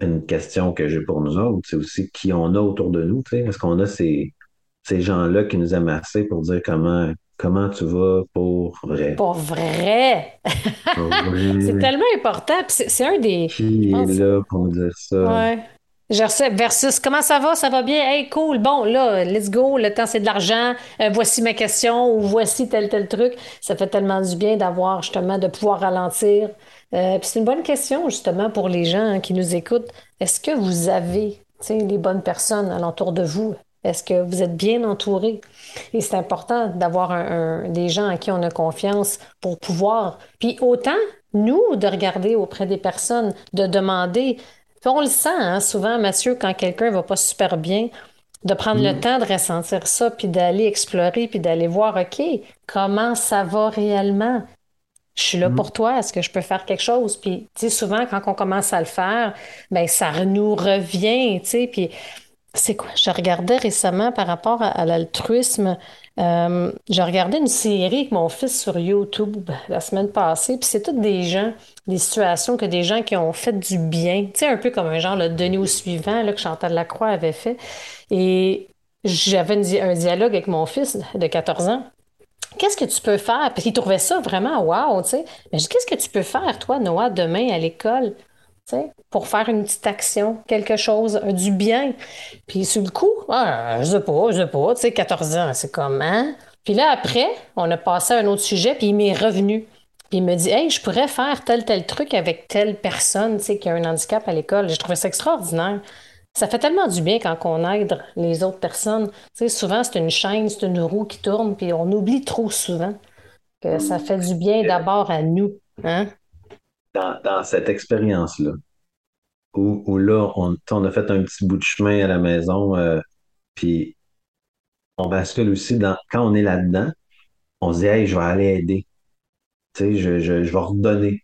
une question que j'ai pour nous autres, c'est aussi qui on a autour de nous. Est-ce qu'on a ces, ces gens-là qui nous aiment assez pour dire comment, comment tu vas pour vrai? Pour vrai? C'est tellement important. C'est un des. Qui est là pour nous dire ça? Ouais. Je reçois- versus comment ça va, ça va bien, hey cool, bon là, let's go, le temps c'est de l'argent, Euh, voici ma question ou voici tel tel truc. Ça fait tellement du bien d'avoir justement de pouvoir ralentir. Euh, puis c'est une bonne question justement pour les gens hein, qui nous écoutent. Est-ce que vous avez, les bonnes personnes alentour de vous? Est-ce que vous êtes bien entouré? Et c'est important d'avoir un- un- des gens à qui on a confiance pour pouvoir. Puis autant nous de regarder auprès des personnes, de demander. On le sent, hein, souvent, Mathieu, quand quelqu'un va pas super bien, de prendre le Mm. temps de ressentir ça, puis d'aller explorer, puis d'aller voir, OK, comment ça va réellement? Je suis là Mm. pour toi, est-ce que je peux faire quelque chose? Puis, tu sais, souvent, quand on commence à le faire, ben ça nous revient, tu sais, puis c'est quoi? Je regardais récemment par rapport à, l'altruisme, euh, je regardais une série avec mon fils sur YouTube la semaine passée, puis c'est toutes des gens, des situations que des gens qui ont fait du bien, tu sais, un peu comme un genre le Denis au suivant là, que Chantal Lacroix avait fait. Et j'avais un dialogue avec mon fils de 14 ans. Qu'est-ce que tu peux faire? Parce qu'il trouvait ça vraiment wow, tu sais. Mais qu'est-ce que tu peux faire, toi, Noah, demain à l'école, pour faire une petite action, quelque chose, du bien? Puis sur le coup, ah, je sais pas, je sais pas, tu sais, 14 ans, c'est comment? Puis là, après, on a passé à un autre sujet, puis il m'est revenu. Puis il me dit, hey, je pourrais faire tel, tel truc avec telle personne, tu sais, qui a un handicap à l'école. J'ai trouvé ça extraordinaire. Ça fait tellement du bien quand on aide les autres personnes. Souvent, c'est une chaîne, c'est une roue qui tourne, puis on oublie trop souvent que ça fait du bien d'abord à nous. Hein? Dans, cette expérience-là, où, où là, on, on a fait un petit bout de chemin à la maison, euh, puis on bascule aussi dans, quand on est là-dedans, on se dit, hey, je vais aller aider, tu sais, je, je, je vais redonner.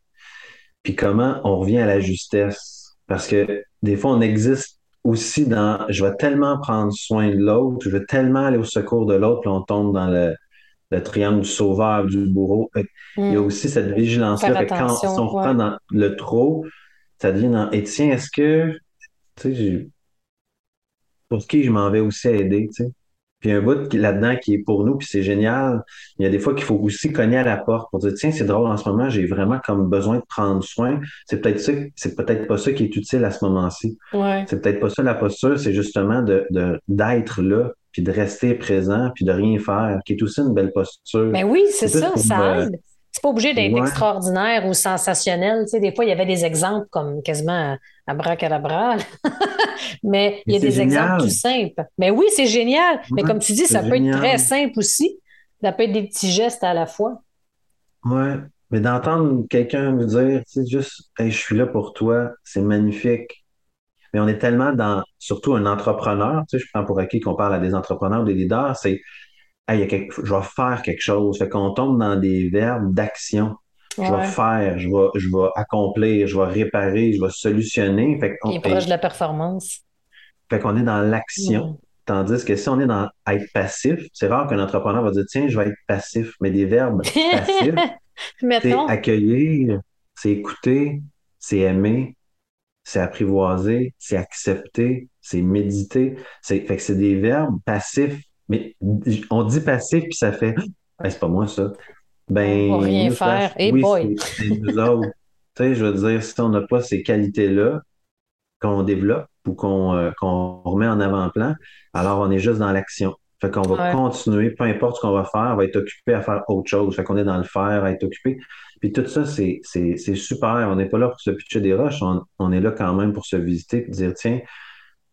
Puis comment on revient à la justesse? Parce que des fois, on existe aussi dans, je vais tellement prendre soin de l'autre, je vais tellement aller au secours de l'autre, puis on tombe dans le, le triangle du sauveur, du bourreau. Fait Il y a Hmm. aussi cette vigilance-là. Quand si on reprend ouais. dans le trop, ça devient dans, et tiens, est-ce que, tu sais, pour qui je m'en vais aussi aider, tu sais? Puis un bout là-dedans qui est pour nous, puis c'est génial. Il y a des fois qu'il faut aussi cogner à la porte pour dire, tiens, c'est drôle, en ce moment, j'ai vraiment comme besoin de prendre soin. C'est peut-être ça, c'est peut-être pas ça qui est utile à ce moment-ci. Ouais. C'est peut-être pas ça la posture, c'est justement de, de- d'être là, puis de rester présent, puis de rien faire, qui est aussi une belle posture. Mais oui, c'est ça, ça aide. Pas obligé d'être ouais. extraordinaire ou sensationnel. Tu sais, des fois, il y avait des exemples comme quasiment abracadabra. Mais il y a des exemples tout simples. Mais oui, c'est génial. Mais comme tu dis, ça peut être très simple aussi. Ça peut être des petits gestes à la fois. Ouais, mais d'entendre quelqu'un nous dire, tu sais, juste, hey, je suis là pour toi, c'est magnifique. Mais on est tellement dans, surtout un entrepreneur, tu sais, je prends pour acquis qu'on parle à des entrepreneurs, des leaders, c'est, hey, y a quelque- je vais faire quelque chose. Fait qu'on tombe dans des verbes d'action. Je vais faire, je vais, je vais accomplir, je vais réparer, je vais solutionner. Fait Il qu'on est proche de la performance. fait qu'on est dans l'action. Mm. Tandis que si on est dans être passif, c'est rare qu'un entrepreneur va dire, tiens, je vais être passif. Mais des verbes passifs, C'est accueillir, c'est écouter, c'est aimer, c'est apprivoiser, c'est accepter, c'est méditer. C'est, fait que c'est des verbes passifs, mais on dit passif puis ça fait, c'est pas moi ça. Ben, on va rien faire. oui, c'est nous autres. tu sais, je veux dire, si on n'a pas ces qualités-là qu'on développe ou qu'on euh, qu'on remet en avant-plan, alors on est juste dans l'action. Fait qu'on va continuer, peu importe ce qu'on va faire, on va être occupé à faire autre chose. Fait qu'on est dans le faire, à être occupé. Puis tout ça, c'est super. On n'est pas là pour se pitcher des roches. On, est là quand même pour se visiter et dire, tiens,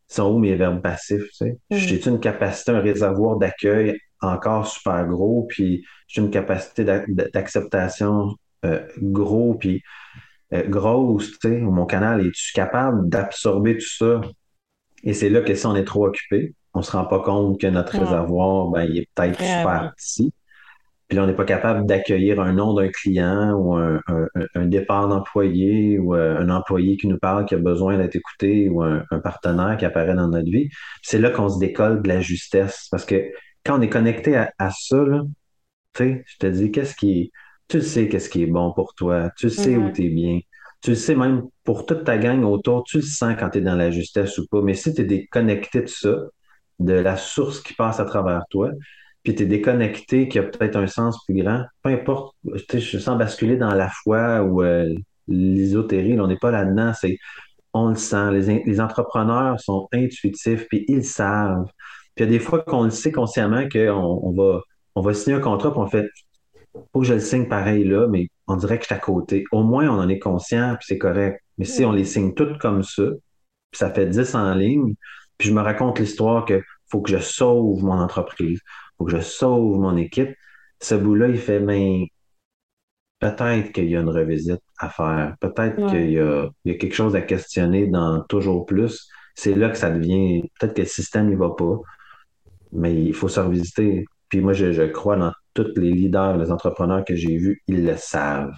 sont où mes verbes passifs? Tu sais? Mm. J'ai une capacité, un réservoir d'accueil encore super gros, puis j'ai une capacité d'acceptation euh, gros, puis euh, grosse, tu sais, mon canal, est-tu capable d'absorber tout ça? Et c'est là que si on est trop occupé, on se rend pas compte que notre réservoir, ben, il est peut-être super petit. Puis là, on n'est pas capable d'accueillir un nom d'un client ou un, départ d'employé ou euh, un employé qui nous parle qui a besoin d'être écouté ou un, partenaire qui apparaît dans notre vie. C'est là qu'on se décolle de la justesse. Parce que quand on est connecté à, ça, là, tu sais, je te dis, qu'est-ce qui Tu sais qu'est-ce qui est bon pour toi. Tu sais où tu es bien. Tu le sais même pour toute ta gang autour, tu le sens quand tu es dans la justesse ou pas. Mais si tu es déconnecté de ça, de la source qui passe à travers toi, puis tu es déconnecté, qui a peut-être un sens plus grand, peu importe, je sens basculer dans la foi ou euh, l'ésotérie, on n'est pas là-dedans, on le sent. Les, entrepreneurs sont intuitifs, puis ils savent. Puis il y a des fois qu'on le sait consciemment qu'on on va, on va signer un contrat, puis on fait faut que je le signe pareil là, mais on dirait que je suis à côté. Au moins, on en est conscient, puis c'est correct. Mais si on les signe toutes comme ça, puis ça fait 10 en ligne, puis je me raconte l'histoire que faut que je sauve mon entreprise, faut que je sauve mon équipe, ce bout-là, il fait, mais peut-être qu'il y a une revisite à faire, peut-être qu'il y a, quelque chose à questionner dans toujours plus. C'est là que ça devient, peut-être que le système, il va pas, mais il faut se revisiter. Puis moi, je, crois dans tous les leaders, les entrepreneurs que j'ai vus, ils le savent.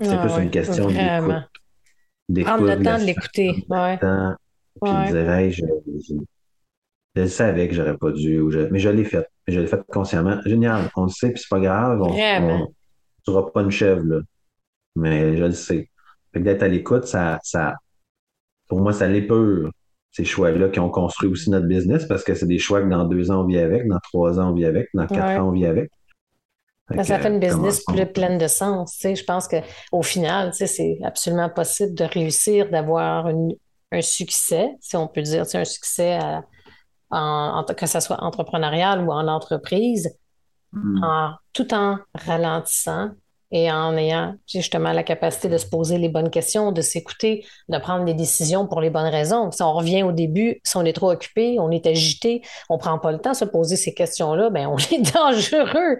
C'est plus une question d'écoute. Prendre le temps de l'écouter. Ouais. Puis dire, je, je, savais que j'aurais pas dû, mais je l'ai fait. Je l'ai fait consciemment. Génial, on le sait, puis c'est pas grave. On ne sera pas une chèvre, là. Mais je le sais. Fait que d'être à l'écoute, ça, ça, pour moi, ça l'épure ces choix-là qui ont construit aussi notre business parce que c'est des choix que dans deux ans on vit avec, dans trois ans on vit avec, dans quatre ans on vit avec. Ça fait une business plus pleine de sens. Je pense qu'au final, c'est absolument possible de réussir, d'avoir un succès, si on peut dire, un succès en, que ce soit entrepreneurial ou en entreprise, hmm. en, tout en ralentissant, et en ayant justement la capacité de se poser les bonnes questions, de s'écouter, de prendre des décisions pour les bonnes raisons. Si on revient au début, si on est trop occupé, on est agité, on prend pas le temps de se poser ces questions-là, ben on est dangereux.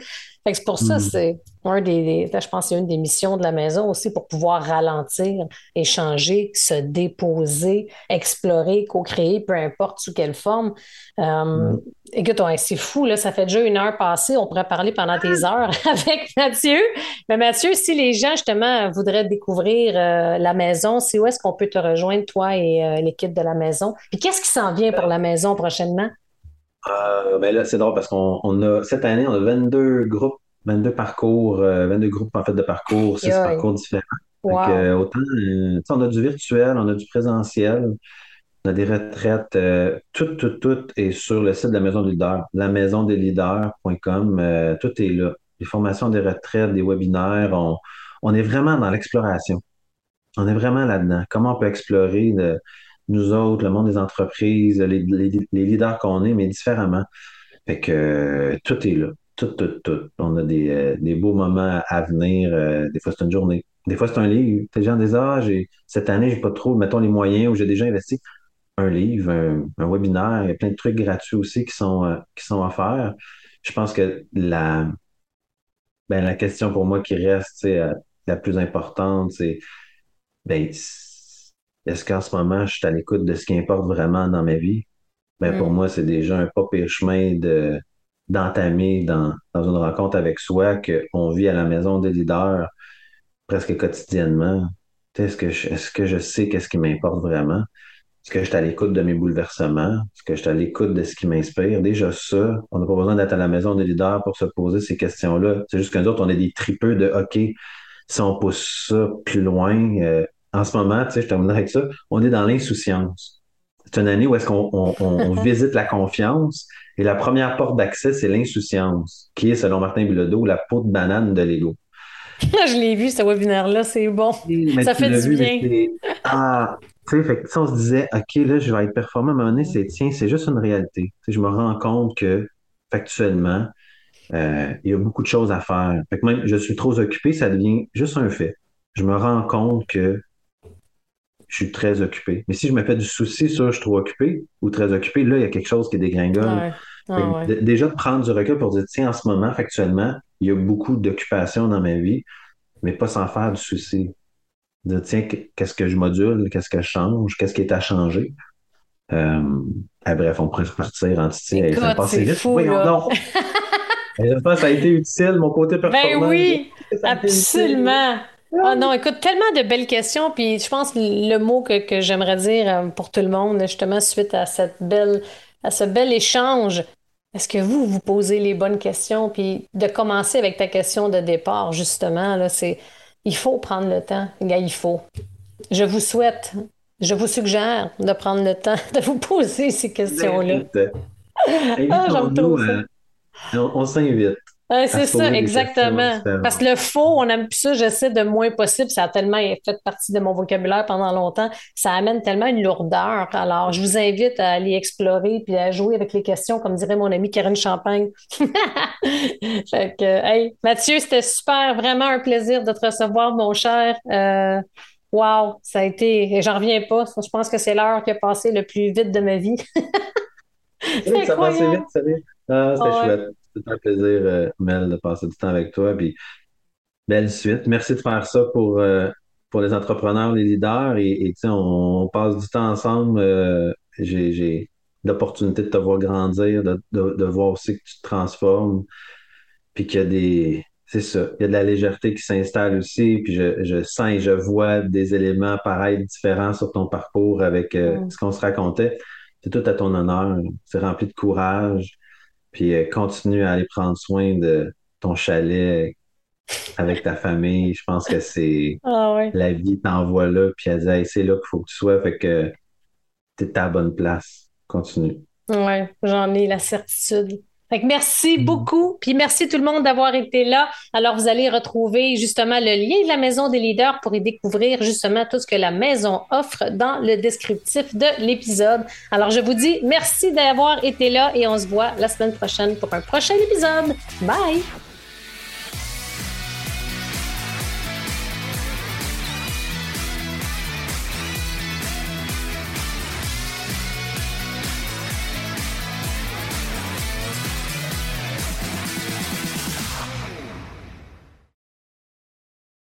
C'est pour ça, mm. c'est un des, je pense c'est une des missions de la maison aussi pour pouvoir ralentir, échanger, se déposer, explorer, co-créer, peu importe sous quelle forme. Euh, mm. Écoute, c'est fou, là, ça fait déjà une heure passée, on pourrait parler pendant des heures avec Mathieu. Mais Mathieu, si les gens justement voudraient découvrir euh, la maison, c'est où est-ce qu'on peut te rejoindre, toi et euh, l'équipe de la maison? Puis qu'est-ce qui s'en vient pour la maison prochainement? Euh, ben là, c'est drôle parce qu'on a cette année, on a 22 groupes, 22 parcours, 22 euh, groupes en fait de parcours, 6 parcours différents. Euh, autant, on a du virtuel, on a du présentiel, on a des retraites, tout, tout, tout est sur le site de la Maison des leaders, la maison des leaders.com, tout est là. Les formations des retraites, des webinaires, on, on est vraiment dans l'exploration. On est vraiment là-dedans. Comment on peut explorer de, nous autres, le monde des entreprises, les, leaders qu'on est, mais différemment. Fait que euh, tout est là. Tout, tout, tout. On a des, euh, beaux moments à venir. Euh, des fois, c'est une journée. Des fois, c'est un livre. Les gens disent Ah, cette année, j'ai pas trop, mettons les moyens où j'ai déjà investi. Un livre, un, webinaire, il y a plein de trucs gratuits aussi qui sont, qui sont offerts. Je pense que la, ben, la question pour moi qui reste la plus importante, c'est ben, est-ce qu'en ce moment, je suis à l'écoute de ce qui importe vraiment dans ma vie? Ben, Pour mm. moi, c'est déjà un pas pire chemin de, d'entamer dans, dans une rencontre avec soi qu'on vit à la maison des leaders presque quotidiennement. Est-ce que, je, est-ce que je sais qu'est-ce qui m'importe vraiment? Est-ce que je suis à l'écoute de mes bouleversements? Est-ce que je suis à l'écoute de ce qui m'inspire? Déjà ça, on n'a pas besoin d'être à la maison des leaders pour se poser ces questions-là. C'est juste qu'un autre, on est des tripeux de OK, si on pousse ça plus loin, euh, en ce moment, tu sais, je terminerai avec ça, on est dans l'insouciance. C'est une année où est-ce qu'on visite la confiance et la première porte d'accès, c'est l'insouciance, qui est, selon Martin Bilodeau, la peau de banane de l'ego. je l'ai vu, ce webinaire-là, c'est bon. ça fait du bien. Ah, tu sais, si on se disait, OK, là, je vais être performant, à un moment donné, c'est, tiens, c'est juste une réalité. je me rends compte que, factuellement, euh, il y a beaucoup de choses à faire. Fait que même, je suis trop occupé, ça devient juste un fait. Je me rends compte que je suis très occupé. Mais si je me fais du souci sur je suis trop occupé ou très occupé, là, il y a quelque chose qui dégringole. Ah déjà, de prendre du recul pour dire, tiens, en ce moment, factuellement, il y a beaucoup d'occupations dans ma vie, mais pas sans faire du souci. De tiens, qu'est-ce que je module, qu'est-ce que je change, qu'est-ce qui est à changer? Euh, ah, bref, on pourrait repartir en titi. Ça vite. Fou, non. je pense que ça a été utile, mon côté ben performant. Ben oui, absolument. Ah non, écoute, tellement de belles questions. Puis je pense que le mot que, que j'aimerais dire euh, pour tout le monde, justement, suite à cette belle, à ce bel échange, est-ce que vous, vous posez les bonnes questions? Puis de commencer avec ta question de départ, justement, là, c'est il faut prendre le temps. il faut. Je vous souhaite, je vous suggère de prendre le temps de vous poser ces questions-là. ah. Euh, on s'invite c'est ça, exactement. Parce que le faux, on aime plus ça, j'essaie de moins possible. Ça a tellement fait partie de mon vocabulaire pendant longtemps. Ça amène tellement une lourdeur. Alors, je vous invite à aller explorer puis à jouer avec les questions, comme dirait mon ami Karen Champagne. fait que, hey, Mathieu, c'était super, vraiment un plaisir de te recevoir, mon cher. Euh, wow, ça a été, j'en reviens pas. Je pense que c'est l'heure qui a passé le plus vite de ma vie. ça passé vite, ça ah, c'était chouette. C'est un plaisir, euh, Mel, de passer du temps avec toi. Puis, belle suite. Merci de faire ça pour, euh, pour les entrepreneurs, les leaders. Et, et on, on, passe du temps ensemble. Euh, j'ai l'opportunité de te voir grandir, de, de, de, voir aussi que tu te transformes. Puis qu'il y a des. C'est ça. Il y a de la légèreté qui s'installe aussi. Puis je, je, sens et je vois des éléments pareils, différents sur ton parcours avec mm. ce qu'on se racontait. C'est tout à ton honneur. C'est rempli de courage puis euh, continue à aller prendre soin de ton chalet avec ta famille. Je pense que c'est ah la vie t'envoie là, puis elle dit c'est là qu'il faut que tu sois, fait que tu es à la bonne place. Continue. Oui, j'en ai la certitude merci mm. beaucoup. Puis merci tout le monde d'avoir été là. Alors, vous allez retrouver justement le lien de la Maison des leaders pour y découvrir justement tout ce que la maison offre dans le descriptif de l'épisode. Alors, je vous dis merci d'avoir été là et on se voit la semaine prochaine pour un prochain épisode. Bye!